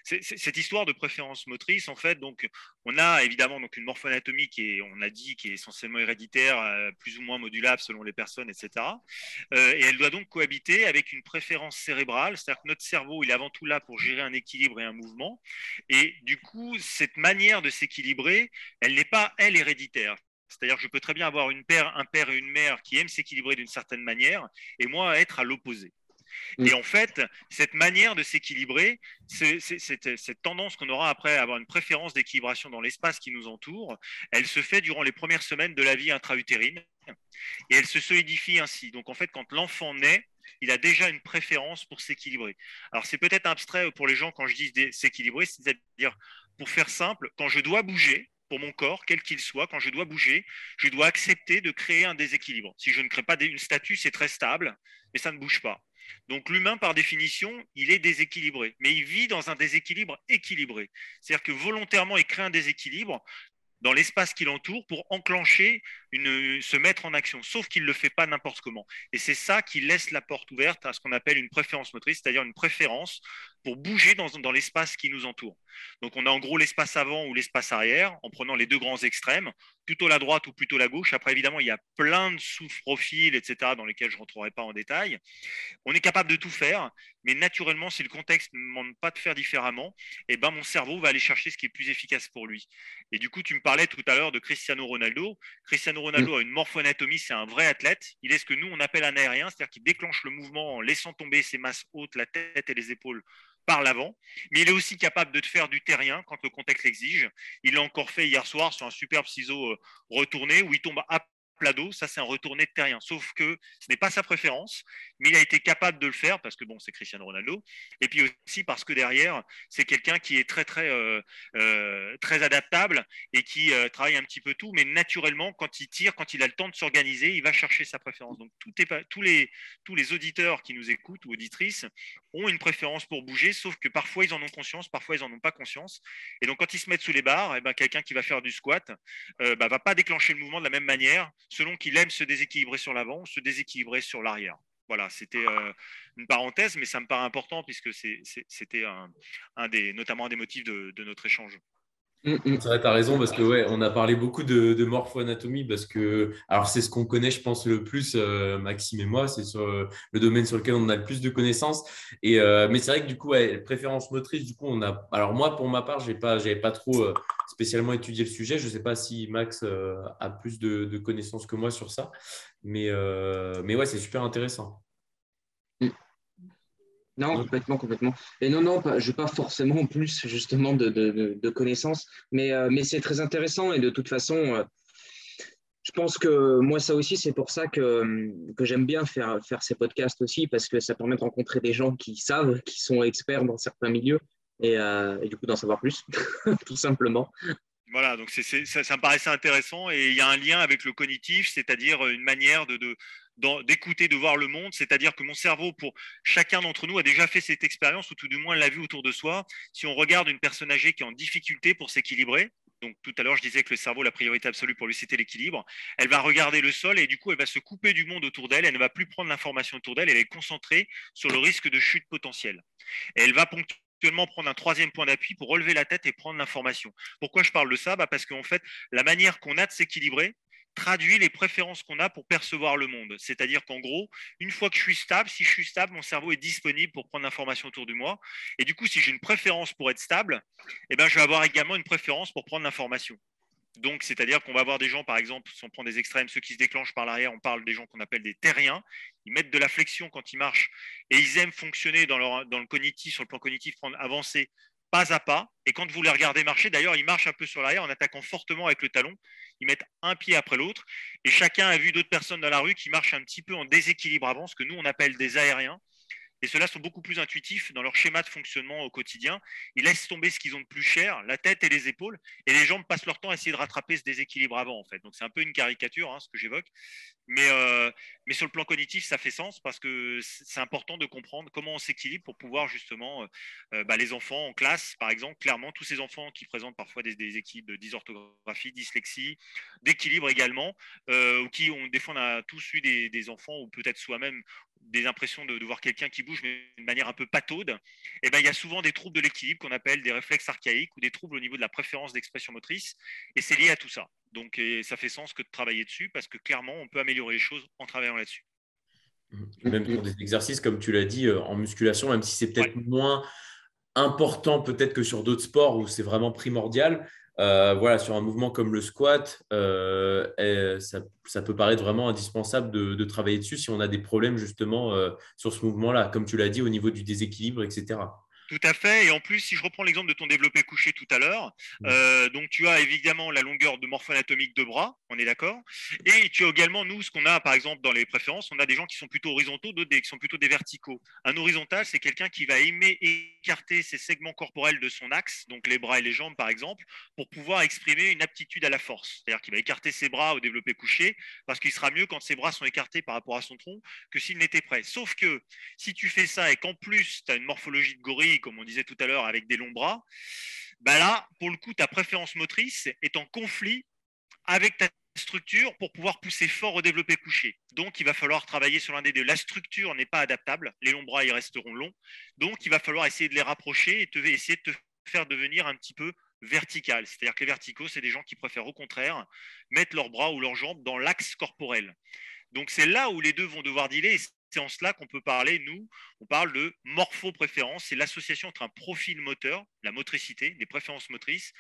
cette histoire de préférence motrice, en fait, donc, on a évidemment donc une morphoanatomie qui est, on a dit, qui est essentiellement héréditaire, euh, plus ou moins modulable selon les personnes, etc. Euh, et elle doit donc cohabiter avec une préférence cérébrale, c'est-à-dire que notre cerveau, il est avant tout là pour gérer un équilibre et un mouvement. Et du coup, cette manière de s'équilibrer, elle n'est pas, elle, héréditaire. C'est-à-dire que je peux très bien avoir une père, un père et une mère qui aiment s'équilibrer d'une certaine manière, et moi être à l'opposé. Mm. Et en fait, cette manière de s'équilibrer, cette, tendance qu'on aura après à avoir une préférence d'équilibration dans l'espace qui nous entoure, elle se fait durant les premières semaines de la vie intra-utérine et elle se solidifie ainsi. Donc en fait, quand l'enfant naît, il a déjà une préférence pour s'équilibrer. Alors c'est peut-être abstrait pour les gens quand je dis s'équilibrer, c'est-à-dire, pour faire simple, quand je dois bouger, pour mon corps, quel qu'il soit, quand je dois bouger, je dois accepter de créer un déséquilibre. Si je ne crée pas une statue, c'est très stable, mais ça ne bouge pas. Donc l'humain, par définition, il est déséquilibré, mais il vit dans un déséquilibre équilibré. C'est-à-dire que volontairement, il crée un déséquilibre dans l'espace qui l'entoure pour enclencher, se mettre en action, sauf qu'il ne le fait pas n'importe comment. Et c'est ça qui laisse la porte ouverte à ce qu'on appelle une préférence motrice, c'est-à-dire une préférence pour bouger dans, l'espace qui nous entoure. Donc on a en gros l'espace avant ou l'espace arrière, en prenant les deux grands extrêmes, plutôt la droite ou plutôt la gauche. Après, évidemment, il y a plein de sous-profils, etc., dans lesquels je ne rentrerai pas en détail. On est capable de tout faire, mais naturellement, si le contexte ne demande pas de faire différemment, eh ben, mon cerveau va aller chercher ce qui est plus efficace pour lui. Et du coup, tu me parlais tout à l'heure de Cristiano Ronaldo. Cristiano Ronaldo a une morphoanatomie, c'est un vrai athlète. Il est ce que nous, on appelle un aérien, c'est-à-dire qu'il déclenche le mouvement en laissant tomber ses masses hautes, la tête et les épaules par l'avant, mais il est aussi capable de te faire du terrien quand le contexte l'exige. Il l'a encore fait hier soir sur un superbe ciseau euh, retourné où il tombe à ça c'est un retourné de terrien. Sauf que ce n'est pas sa préférence, mais il a été capable de le faire parce que bon, c'est Cristiano Ronaldo, et puis aussi parce que derrière, c'est quelqu'un qui est très très euh, euh, très adaptable et qui travaille un petit peu tout, mais naturellement, quand il tire, quand il a le temps de s'organiser, il va chercher sa préférence. Donc tout est, tous les tous les auditeurs qui nous écoutent ou auditrices ont une préférence pour bouger, sauf que parfois ils en ont conscience, parfois ils n'en ont pas conscience. Et donc quand ils se mettent sous les barres, et eh ben, quelqu'un qui va faire du squat bah, va pas déclencher le mouvement de la même manière selon qu'il aime se déséquilibrer sur l'avant ou se déséquilibrer sur l'arrière. Voilà, c'était euh, une parenthèse, mais ça me paraît important puisque c'était notamment un des motifs de notre échange. Mm, mm. C'est vrai, tu as raison, parce que ouais, on a parlé beaucoup de, de morpho-anatomie, parce que alors c'est ce qu'on connaît, je pense, le plus, euh, Maxime et moi, c'est euh, le domaine sur lequel on a le plus de connaissances. Et, euh, mais c'est vrai que du coup, ouais, préférence motrice, du coup, on a. Alors moi, pour ma part, je n'avais pas, pas trop spécialement étudié le sujet. Je ne sais pas si Max a plus de, de, connaissances que moi sur ça. Mais, mais ouais, c'est super intéressant. Non, complètement, complètement. Et non, non, je n'ai pas forcément plus justement de, connaissances, mais, euh, mais c'est très intéressant et de toute façon, euh, je pense que moi, ça aussi, c'est pour ça que, que j'aime bien faire, faire ces podcasts aussi, parce que ça permet de rencontrer des gens qui savent, qui sont experts dans certains milieux et, euh, et du coup d'en savoir plus, (laughs) tout simplement. Voilà, donc c'est, ça, ça, me paraissait intéressant et il y a un lien avec le cognitif, c'est-à-dire une manière de, de, d'écouter, de voir le monde, c'est-à-dire que mon cerveau, pour chacun d'entre nous, a déjà fait cette expérience ou tout du moins l'a vu autour de soi. Si on regarde une personne âgée qui est en difficulté pour s'équilibrer, donc tout à l'heure je disais que le cerveau, la priorité absolue pour lui, c'était l'équilibre, elle va regarder le sol et du coup, elle va se couper du monde autour d'elle, elle ne va plus prendre l'information autour d'elle, elle est concentrée sur le risque de chute potentielle. Et elle va ponctuellement prendre un troisième point d'appui pour relever la tête et prendre l'information. Pourquoi je parle de ça? Bah Parce qu'en fait, la manière qu'on a de s'équilibrer, traduit les préférences qu'on a pour percevoir le monde. C'est-à-dire qu'en gros, une fois que je suis stable, si je suis stable, mon cerveau est disponible pour prendre l'information autour de moi. Et du coup, si j'ai une préférence pour être stable, eh ben, je vais avoir également une préférence pour prendre l'information. Donc, c'est-à-dire qu'on va avoir des gens, par exemple, si on prend des extrêmes, ceux qui se déclenchent par l'arrière, on parle des gens qu'on appelle des terriens. Ils mettent de la flexion quand ils marchent et ils aiment fonctionner dans, le cognitif, sur le plan cognitif, prendre avancer pas à pas. Et quand vous les regardez marcher, d'ailleurs, ils marchent un peu sur l'arrière en attaquant fortement avec le talon. Ils mettent un pied après l'autre. Et chacun a vu d'autres personnes dans la rue qui marchent un petit peu en déséquilibre avant, ce que nous, on appelle des aériens. Et ceux-là sont beaucoup plus intuitifs dans leur schéma de fonctionnement au quotidien. Ils laissent tomber ce qu'ils ont de plus cher, la tête et les épaules, et les jambes passent leur temps à essayer de rattraper ce déséquilibre avant, en fait. Donc c'est un peu une caricature, hein, ce que j'évoque. Mais, euh, mais sur le plan cognitif, ça fait sens parce que c'est important de comprendre comment on s'équilibre pour pouvoir justement, euh, euh, bah, les enfants en classe, par exemple, clairement, tous ces enfants qui présentent parfois des, des équipes de dysorthographie, dyslexie, d'équilibre également, ou qui ont, des fois, on a tous eu des, des enfants, ou peut-être soi-même, des impressions de, voir quelqu'un qui bouge mais d'une manière un peu pataude, et eh ben, il y a souvent des troubles de l'équilibre qu'on appelle des réflexes archaïques ou des troubles au niveau de la préférence d'expression motrice, et c'est lié à tout ça. Donc ça fait sens que de travailler dessus, parce que clairement, on peut améliorer les choses en travaillant là-dessus. Mmh. Même pour des exercices, comme tu l'as dit, euh, en musculation, même si c'est peut-être moins important peut-être que sur d'autres sports où c'est vraiment primordial, euh, voilà, sur un mouvement comme le squat, euh, ça, peut paraître vraiment indispensable de, travailler dessus si on a des problèmes justement euh, sur ce mouvement-là, comme tu l'as dit, au niveau du déséquilibre, etc. Tout à fait. Et en plus, si je reprends l'exemple de ton développé couché tout à l'heure, euh, donc tu as évidemment la longueur de morpho-anatomique de bras, on est d'accord. Et tu as également, nous, ce qu'on a par exemple dans les préférences, on a des gens qui sont plutôt horizontaux, d'autres qui sont plutôt des verticaux. Un horizontal, c'est quelqu'un qui va aimer écarter ses segments corporels de son axe, donc les bras et les jambes par exemple, pour pouvoir exprimer une aptitude à la force. C'est-à-dire qu'il va écarter ses bras au développé couché parce qu'il sera mieux quand ses bras sont écartés par rapport à son tronc que s'il n'était prêt. Sauf que si tu fais ça et qu'en plus tu as une morphologie de gorille, comme on disait tout à l'heure, avec des longs bras, bah là, pour le coup, ta préférence motrice est en conflit avec ta structure pour pouvoir pousser fort au développé couché. Donc, il va falloir travailler sur l'un des deux. La structure n'est pas adaptable. Les longs bras, ils resteront longs. Donc, il va falloir essayer de les rapprocher et te, essayer de te faire devenir un petit peu vertical. C'est-à-dire que les verticaux, c'est des gens qui préfèrent au contraire mettre leurs bras ou leurs jambes dans l'axe corporel. Donc, c'est là où les deux vont devoir dealer c'est en cela qu'on peut parler, nous, on parle de morpho-préférence, c'est l'association entre un profil moteur, la motricité, les préférences motrices,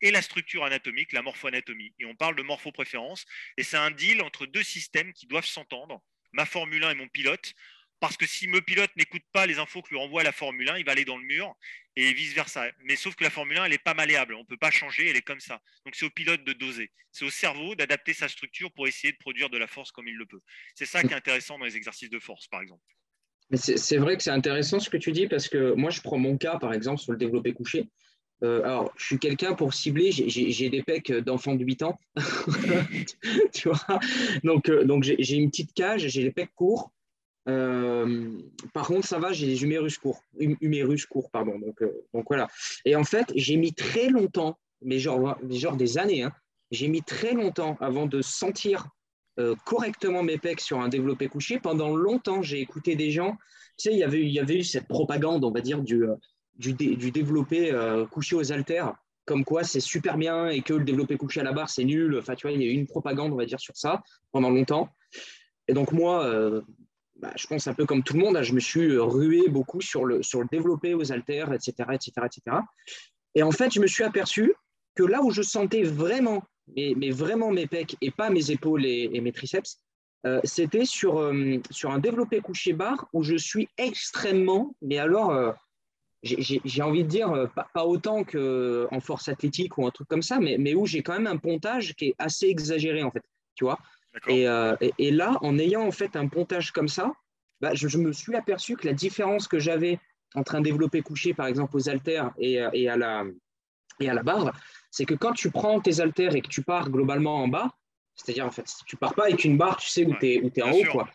et la structure anatomique, la morpho-anatomie. Et on parle de morpho-préférence, et c'est un deal entre deux systèmes qui doivent s'entendre, ma Formule 1 et mon pilote, parce que si mon pilote n'écoute pas les infos que lui renvoie la Formule 1, il va aller dans le mur et vice-versa. Mais sauf que la Formule 1, elle n'est pas malléable, on ne peut pas changer, elle est comme ça. Donc c'est au pilote de doser, c'est au cerveau d'adapter sa structure pour essayer de produire de la force comme il le peut. C'est ça qui est intéressant dans les exercices de force, par exemple. C'est vrai que c'est intéressant ce que tu dis parce que moi, je prends mon cas, par exemple, sur le développé couché. Euh, alors, je suis quelqu'un pour cibler, j'ai des pecs d'enfant de 8 ans. (laughs) tu vois? Donc, euh, donc j'ai une petite cage, j'ai les pecs courts. Euh, par contre, ça va, j'ai les humérus courts, hum, humérus courts, pardon. Donc, euh, donc voilà. Et en fait, j'ai mis très longtemps, mais genre, des années, hein, j'ai mis très longtemps avant de sentir euh, correctement mes pecs sur un développé couché. Pendant longtemps, j'ai écouté des gens. Tu sais, il y avait, eu cette propagande, on va dire, du, du, du développé couché aux haltères, comme quoi c'est super bien et que le développé couché à la barre, c'est nul. Enfin, tu vois, il y a eu une propagande, on va dire, sur ça pendant longtemps. Et donc, moi, bah, je pense un peu comme tout le monde, hein, je me suis rué beaucoup sur le, sur le développé aux haltères, etc., etc., etc. Et en fait, je me suis aperçu que là où je sentais vraiment, mais, vraiment mes pecs et pas mes épaules et, mes triceps, euh, c'était sur, euh, sur un développé couché barre où je suis extrêmement, mais alors, euh, j'ai envie de dire, pas, pas autant qu'en force athlétique ou un truc comme ça, mais, mais où j'ai quand même un pontage qui est assez exagéré, en fait, tu vois euh, et, là, en ayant en fait un pontage comme ça, bah, je, me suis aperçu que la différence que j'avais entre un développé couché, par exemple, aux haltères et, euh, à, la, et à la barre, c'est que quand tu prends tes haltères et que tu pars globalement en bas, c'est-à-dire en fait, si tu pars pas avec une barre, tu sais où tu es, en haut. Quoi.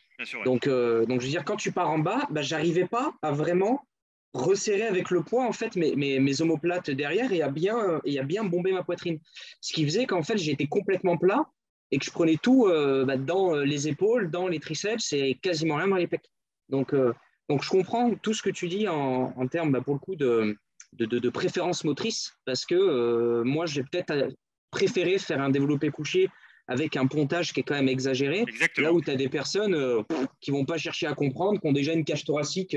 donc, euh, donc, je veux dire, quand tu pars en bas, bah, j'arrivais pas à vraiment resserrer avec le poids en fait mes, mes, mes omoplates derrière et à bien, et à bien bomber ma poitrine. Ce qui faisait qu'en fait j'étais complètement plat et que je prenais tout euh, bah, dans euh, les épaules, dans les triceps et quasiment rien dans les pecs. Donc, euh, donc je comprends tout ce que tu dis en, en termes, bah, pour le coup, de, de, de, préférence motrice, parce que moi, j'ai peut-être préféré faire un développé couché avec un pontage qui est quand même exagéré, là où tu as des personnes qui vont pas chercher à comprendre, qui ont déjà une cage thoracique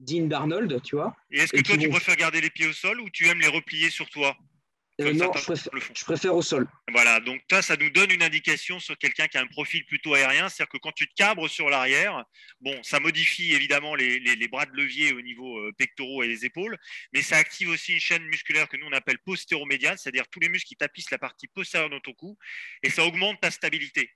digne d'Arnold, tu vois. Et est-ce que toi, tu préfères garder les pieds au sol ou tu aimes les replier sur toi? Euh, non, je préfère, au sol. Voilà, donc ça, ça nous donne une indication sur quelqu'un qui a un profil plutôt aérien, c'est-à-dire que quand tu te cabres sur l'arrière, bon, ça modifie évidemment les, bras de levier au niveau euh, pectoraux et les épaules, mais ça active aussi une chaîne musculaire que nous on appelle postéromédiane, c'est-à-dire tous les muscles qui tapissent la partie postérieure de ton cou, et ça augmente ta stabilité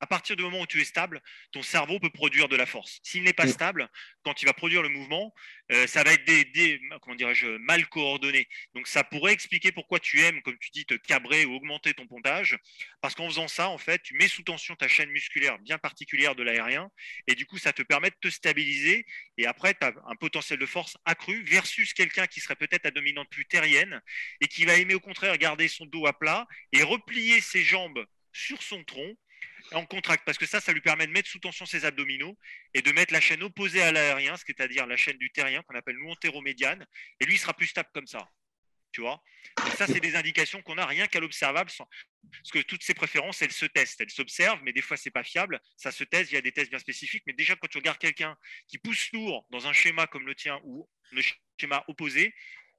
à partir du moment où tu es stable, ton cerveau peut produire de la force. S'il n'est pas mm. stable, quand il va produire le mouvement, euh, ça va être des, comment dirais-je, mal coordonné. Donc ça pourrait expliquer pourquoi tu aimes, comme tu dis, te cabrer ou augmenter ton pontage, parce qu'en faisant ça, en fait, tu mets sous tension ta chaîne musculaire bien particulière de l'aérien, et du coup, ça te permet de te stabiliser, et après, tu as un potentiel de force accru versus quelqu'un qui serait peut-être à dominante plus terrienne, et qui va aimer au contraire garder son dos à plat et replier ses jambes sur son tronc en contracte, parce que ça, ça lui permet de mettre sous tension ses abdominaux et de mettre la chaîne opposée à l'aérien, c'est-à-dire la chaîne du terrien qu'on appelle nous et lui sera plus stable comme ça. Tu vois ça, c'est des indications qu'on a rien qu'à l'observable, parce que toutes ces préférences, elles se testent, elles s'observent, mais des fois, c'est pas fiable. Ça se teste, il y a des tests bien spécifiques, mais déjà, quand tu regardes quelqu'un qui pousse lourd dans un schéma comme le tien ou le schéma opposé,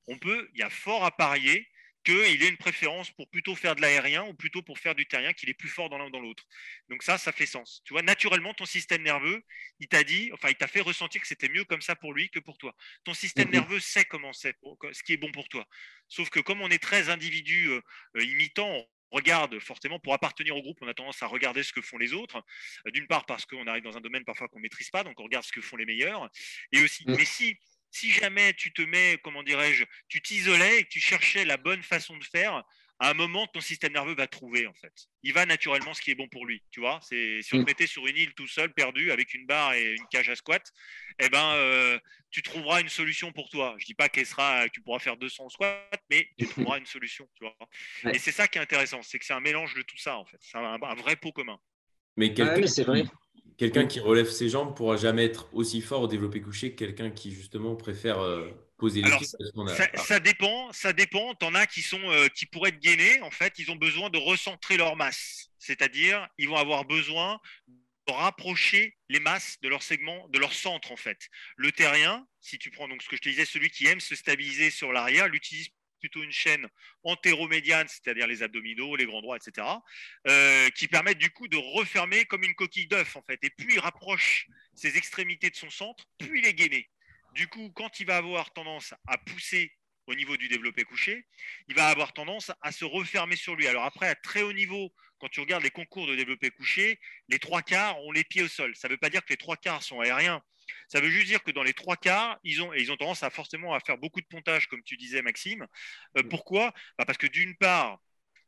on peut, il y a fort à parier qu'il ait une préférence pour plutôt faire de l'aérien ou plutôt pour faire du terrien, qu'il est plus fort dans l'un ou dans l'autre. Donc ça, ça fait sens. Tu vois, naturellement, ton système nerveux, il t'a dit, enfin, il t'a fait ressentir que c'était mieux comme ça pour lui que pour toi. Ton système mhm. nerveux sait comment c'est, ce qui est bon pour toi. Sauf que comme on est très individus euh, euh, imitants, on regarde forcément pour appartenir au groupe, on a tendance à regarder ce que font les autres. Euh, d'une part parce qu'on arrive dans un domaine parfois qu'on maîtrise pas, donc on regarde ce que font les meilleurs. Et aussi, mm. mais si si jamais tu te mets, comment dirais-je, tu t'isolais et que tu cherchais la bonne façon de faire, à un moment, ton système nerveux va trouver, en fait. Il va naturellement ce qui est bon pour lui, tu vois. C'est, si on te mm. mettait sur une île tout seul, perdu, avec une barre et une cage à squat, eh ben, euh, tu trouveras une solution pour toi. Je dis pas qu'elle sera, tu pourras faire 200 squats, mais tu trouveras une solution, tu vois. Et c'est ça qui est intéressant, c'est que c'est un mélange de tout ça, en fait. C'est un, vrai pot commun. Mais, quelqu'un, c'est vrai. Quelqu'un qui relève ses jambes pourra jamais être aussi fort au développé couché que quelqu'un qui justement préfère euh, poser les pieds. Ça, ça, dépend, ça dépend. T'en as qui sont euh, qui pourraient être gainés. En fait, ils ont besoin de recentrer leur masse, c'est-à-dire ils vont avoir besoin de rapprocher les masses de leur segment, de leur centre en fait. Le terrien, si tu prends donc ce que je te disais, celui qui aime se stabiliser sur l'arrière, l'utilise plutôt une chaîne antéromédiane, c'est-à-dire les abdominaux, les grands droits, etc., euh, qui permettent du coup de refermer comme une coquille d'œuf, en fait. Et plus il rapproche ses extrémités de son centre, plus il est gainé. Du coup, quand il va avoir tendance à pousser au niveau du développé couché, il va avoir tendance à se refermer sur lui. Alors après, à très haut niveau, quand tu regardes les concours de développé couché, les trois quarts ont les pieds au sol. Ça ne veut pas dire que les trois quarts sont aériens. Ça veut juste dire que dans les trois quarts, ils ont, ils ont tendance à forcément à faire beaucoup de pontage, comme tu disais, Maxime. Euh, mm. pourquoi? Bah, Parce que d'une part,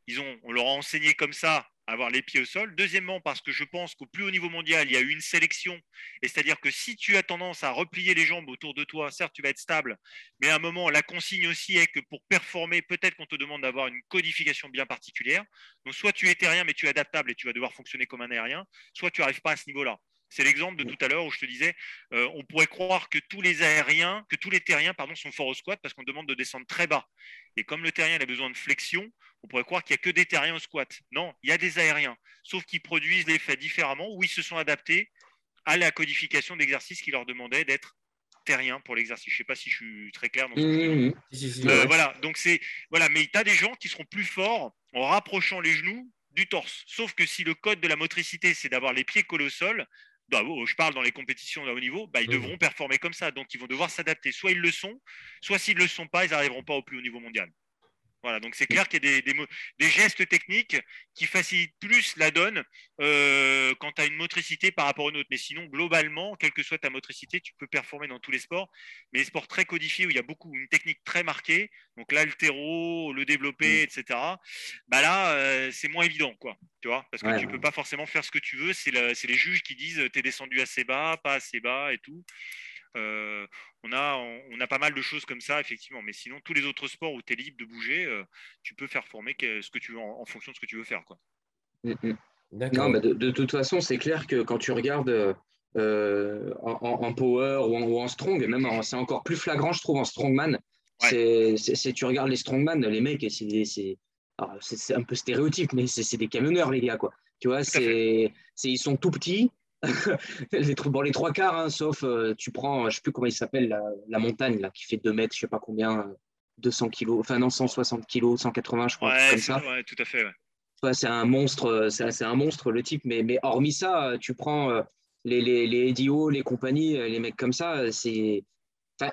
ils ont, on leur a enseigné comme ça à avoir les pieds au sol. Deuxièmement, parce que je pense qu'au plus haut niveau mondial, il y a eu une sélection. Et c'est-à-dire que si tu as tendance à replier les jambes autour de toi, certes, tu vas être stable, mais à un moment, la consigne aussi est que pour performer, peut-être qu'on te demande d'avoir une codification bien particulière. Donc, soit tu es terrien, mais tu es adaptable et tu vas devoir fonctionner comme un aérien, soit tu n'arrives pas à ce niveau-là. C'est l'exemple de tout à l'heure où je te disais, euh, on pourrait croire que tous les aériens, que tous les terriens pardon, sont forts au squat parce qu'on demande de descendre très bas. Et comme le terrien a besoin de flexion, on pourrait croire qu'il n'y a que des terriens au squat. Non, il y a des aériens, sauf qu'ils produisent l'effet différemment ou ils se sont adaptés à la codification d'exercices qui leur demandait d'être terriens pour l'exercice. Je ne sais pas si je suis très clair dans ce que je euh, Voilà, donc c'est voilà, mais tu as des gens qui seront plus forts en rapprochant les genoux du torse. Sauf que si le code de la motricité, c'est d'avoir les pieds collés au sol, je parle dans les compétitions de haut niveau, bah, ils mmh. devront performer comme ça. Donc, ils vont devoir s'adapter. Soit ils le sont, soit s'ils ne le sont pas, ils n'arriveront pas au plus haut niveau mondial. Voilà, donc c'est clair qu'il y a des, gestes techniques qui facilitent plus la donne euh, quand tu as une motricité par rapport à une autre. Mais sinon, globalement, quelle que soit ta motricité, tu peux performer dans tous les sports. Mais les sports très codifiés où il y a beaucoup, une technique très marquée, donc l'altéro, le développé, mm. etc., bah là, euh, c'est moins évident, quoi. Tu vois, parce que tu ne peux pas forcément faire ce que tu veux. C'est les juges qui disent tu es descendu assez bas, pas assez bas et tout. Euh, on, a, on, a pas mal de choses comme ça, effectivement. Mais sinon, tous les autres sports où tu es libre de bouger, euh, tu peux faire former ce que tu veux en, fonction de ce que tu veux faire. Quoi. Mm, mm. Non, de, toute façon, c'est clair que quand tu regardes euh, en, power ou en, strong, et même c'est encore plus flagrant, je trouve, en strongman. C'est, tu regardes les strongman, les mecs, c'est, c'est, un peu stéréotype, mais c'est, des camionneurs, les gars. Quoi. Tu vois, c'est, ils sont tout petits, (laughs) les, bon, les trois quarts, hein, sauf euh, tu prends, je sais plus comment il s'appelle, la, montagne là, qui fait 2 mètres, je sais pas combien, 200 kilos, enfin non, 160 kilos, 180, je crois, comme ça. Ouais, tout à fait. c'est un monstre, euh, c'est un monstre le type, mais, mais hormis ça, euh, tu prends les, les, les Edio, les compagnies, les mecs comme ça, c'est,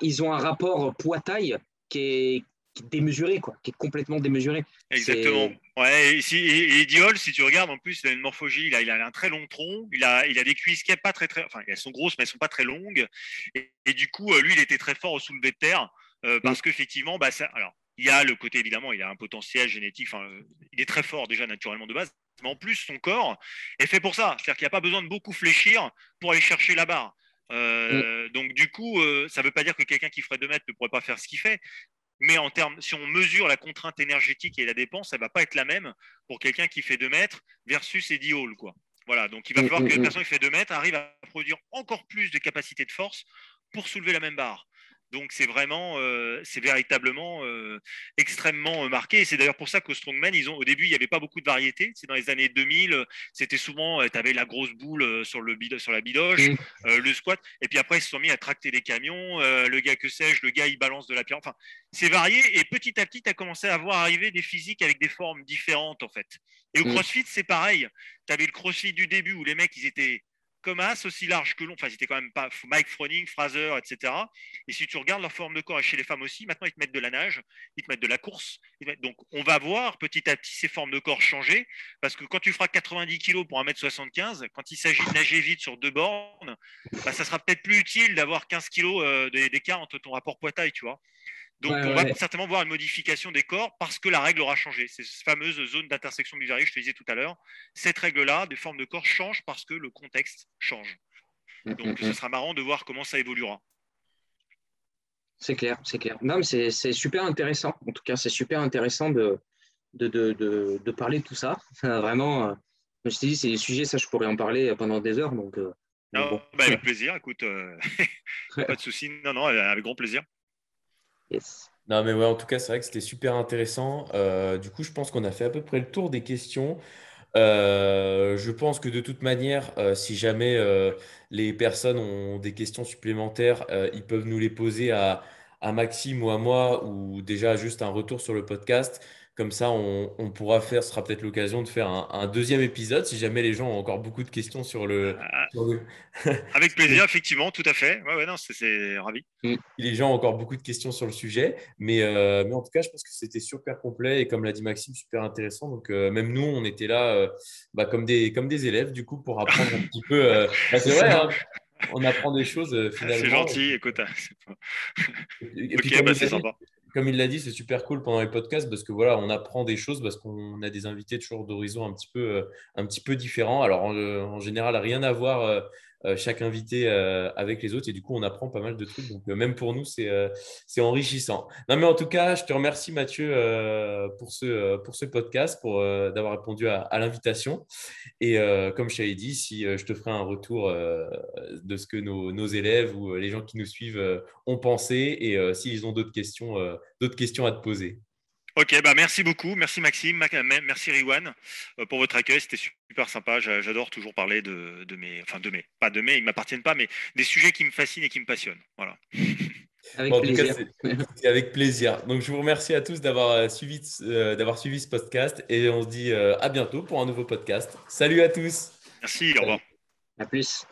ils ont un rapport poids-taille qui est, démesuré, quoi, qui est complètement démesuré. Exactement. Ouais, et, si, et, Diol, si tu regardes, en plus, il a une morphologie, il a, il a un très long tronc, il a, il a des cuisses qui sont pas très, très, enfin, elles sont grosses, mais elles sont pas très longues. Et, du coup, euh, lui, il était très fort au soulevé de terre, euh, mm. parce qu'effectivement, bah, ça, alors, il y a le côté, évidemment, il a un potentiel génétique, enfin, il est très fort déjà naturellement de base, mais en plus, son corps est fait pour ça. C'est-à-dire qu'il n'y a pas besoin de beaucoup fléchir pour aller chercher la barre. Euh, mm. Donc, du coup, ça ne veut pas dire que quelqu'un qui ferait 2 mètres ne pourrait pas faire ce qu'il fait, mais en termes, si on mesure la contrainte énergétique et la dépense, elle va pas être la même pour quelqu'un qui fait 2 mètres versus Eddie Hall. Quoi. Voilà, donc il va mm, falloir mm, que la mm. personne qui fait 2 mètres arrive à produire encore plus de capacité de force pour soulever la même barre. Donc c'est vraiment, euh, c'est véritablement euh, extrêmement euh, marqué. Et c'est d'ailleurs pour ça qu'au Strongman, ils ont, au début, il n'y avait pas beaucoup de variétés. C'est dans les années 2000, c'était souvent, tu avais la grosse boule sur, le, sur la bidoche, mmh. le squat. Et puis après, ils se sont mis à tracter des camions. le gars que sais-je, le gars, il balance de la pierre. Enfin, c'est varié. Et petit à petit, tu as commencé à voir arriver des physiques avec des formes différentes, en fait. Et au mmh. CrossFit, c'est pareil. Tu avais le CrossFit du début où les mecs, ils étaient comme as, aussi large que long. Enfin, c'était quand même pas Mike Froning, Fraser, etc. Et si tu regardes leur forme de corps, et chez les femmes aussi, maintenant ils te mettent de la nage, ils te mettent de la course. Donc, on va voir petit à petit ces formes de corps changer. Parce que quand tu feras 90 kg pour 1m75, quand il s'agit de nager vite sur deux bornes, bah, ça sera peut-être plus utile d'avoir 15 kg d'écart entre ton rapport poids-taille, tu vois. Donc, on va certainement voir une modification des corps parce que la règle aura changé. Cette fameuse zone d'intersection du je te disais tout à l'heure, cette règle-là, des formes de corps changent parce que le contexte change. Mm, Donc, mm, ce mm. sera marrant de voir comment ça évoluera. C'est clair, c'est clair. Non, mais c'est super intéressant. En tout cas, c'est super intéressant de, de, de, de, parler de tout ça. (laughs) vraiment, euh, je te dis, c'est des sujets, ça, je pourrais en parler pendant des heures. Donc, euh, bah, avec (laughs) plaisir, écoute, euh, (laughs) pas de souci. Non, non, avec grand plaisir. Non, mais ouais, en tout cas, c'est vrai que c'était super intéressant. Euh, du coup, je pense qu'on a fait à peu près le tour des questions. Euh, je pense que de toute manière, euh, si jamais les personnes ont des questions supplémentaires, ils peuvent nous les poser à, à Maxime ou à moi, ou déjà juste un retour sur le podcast. Comme ça, on, pourra faire, ce sera peut-être l'occasion de faire un, deuxième épisode si jamais les gens ont encore beaucoup de questions sur le. Ah, (laughs) avec plaisir, effectivement, tout à fait. Ouais, ouais, non, c'est ravi. Mm. Les gens ont encore beaucoup de questions sur le sujet, mais, euh, mais en tout cas, je pense que c'était super complet et comme l'a dit Maxime, super intéressant. Donc, euh, même nous, on était là euh, bah, comme, des, comme des élèves, du coup, pour apprendre un petit peu. (laughs) Bah, c'est vrai, hein, on apprend des choses (laughs) finalement. C'est gentil, écoute. Hein, ok, bah, c'est sympa comme il l'a dit, c'est super cool pendant les podcasts parce que voilà, on apprend des choses parce qu'on a des invités toujours d'horizons un petit peu, euh, un petit peu différents. Alors en, en, général, rien à voir euh, euh, chaque invité euh, avec les autres. Et du coup on apprend pas mal de trucs. Donc euh, même pour nous c'est c'est enrichissant. Non mais en tout cas je te remercie Mathieu pour ce pour ce podcast pour d'avoir répondu à, l'invitation. Et comme je t'avais dit si je te ferai un retour de ce que nos, nos, élèves ou les gens qui nous suivent ont pensé et s'ils ont d'autres questions d'autres questions à te poser Ok, bah merci beaucoup. Merci Maxime, merci Riwan euh, pour votre accueil. C'était super sympa. J'adore toujours parler de, mes, enfin de mes, pas de mes, ils ne m'appartiennent pas, mais des sujets qui me fascinent et qui me passionnent. Voilà. (laughs) Avec plaisir. c'est avec plaisir. Donc je vous remercie à tous d'avoir euh, suivi, euh, d'avoir suivi ce podcast et on se dit à bientôt pour un nouveau podcast. Salut à tous. Merci, au revoir. À plus.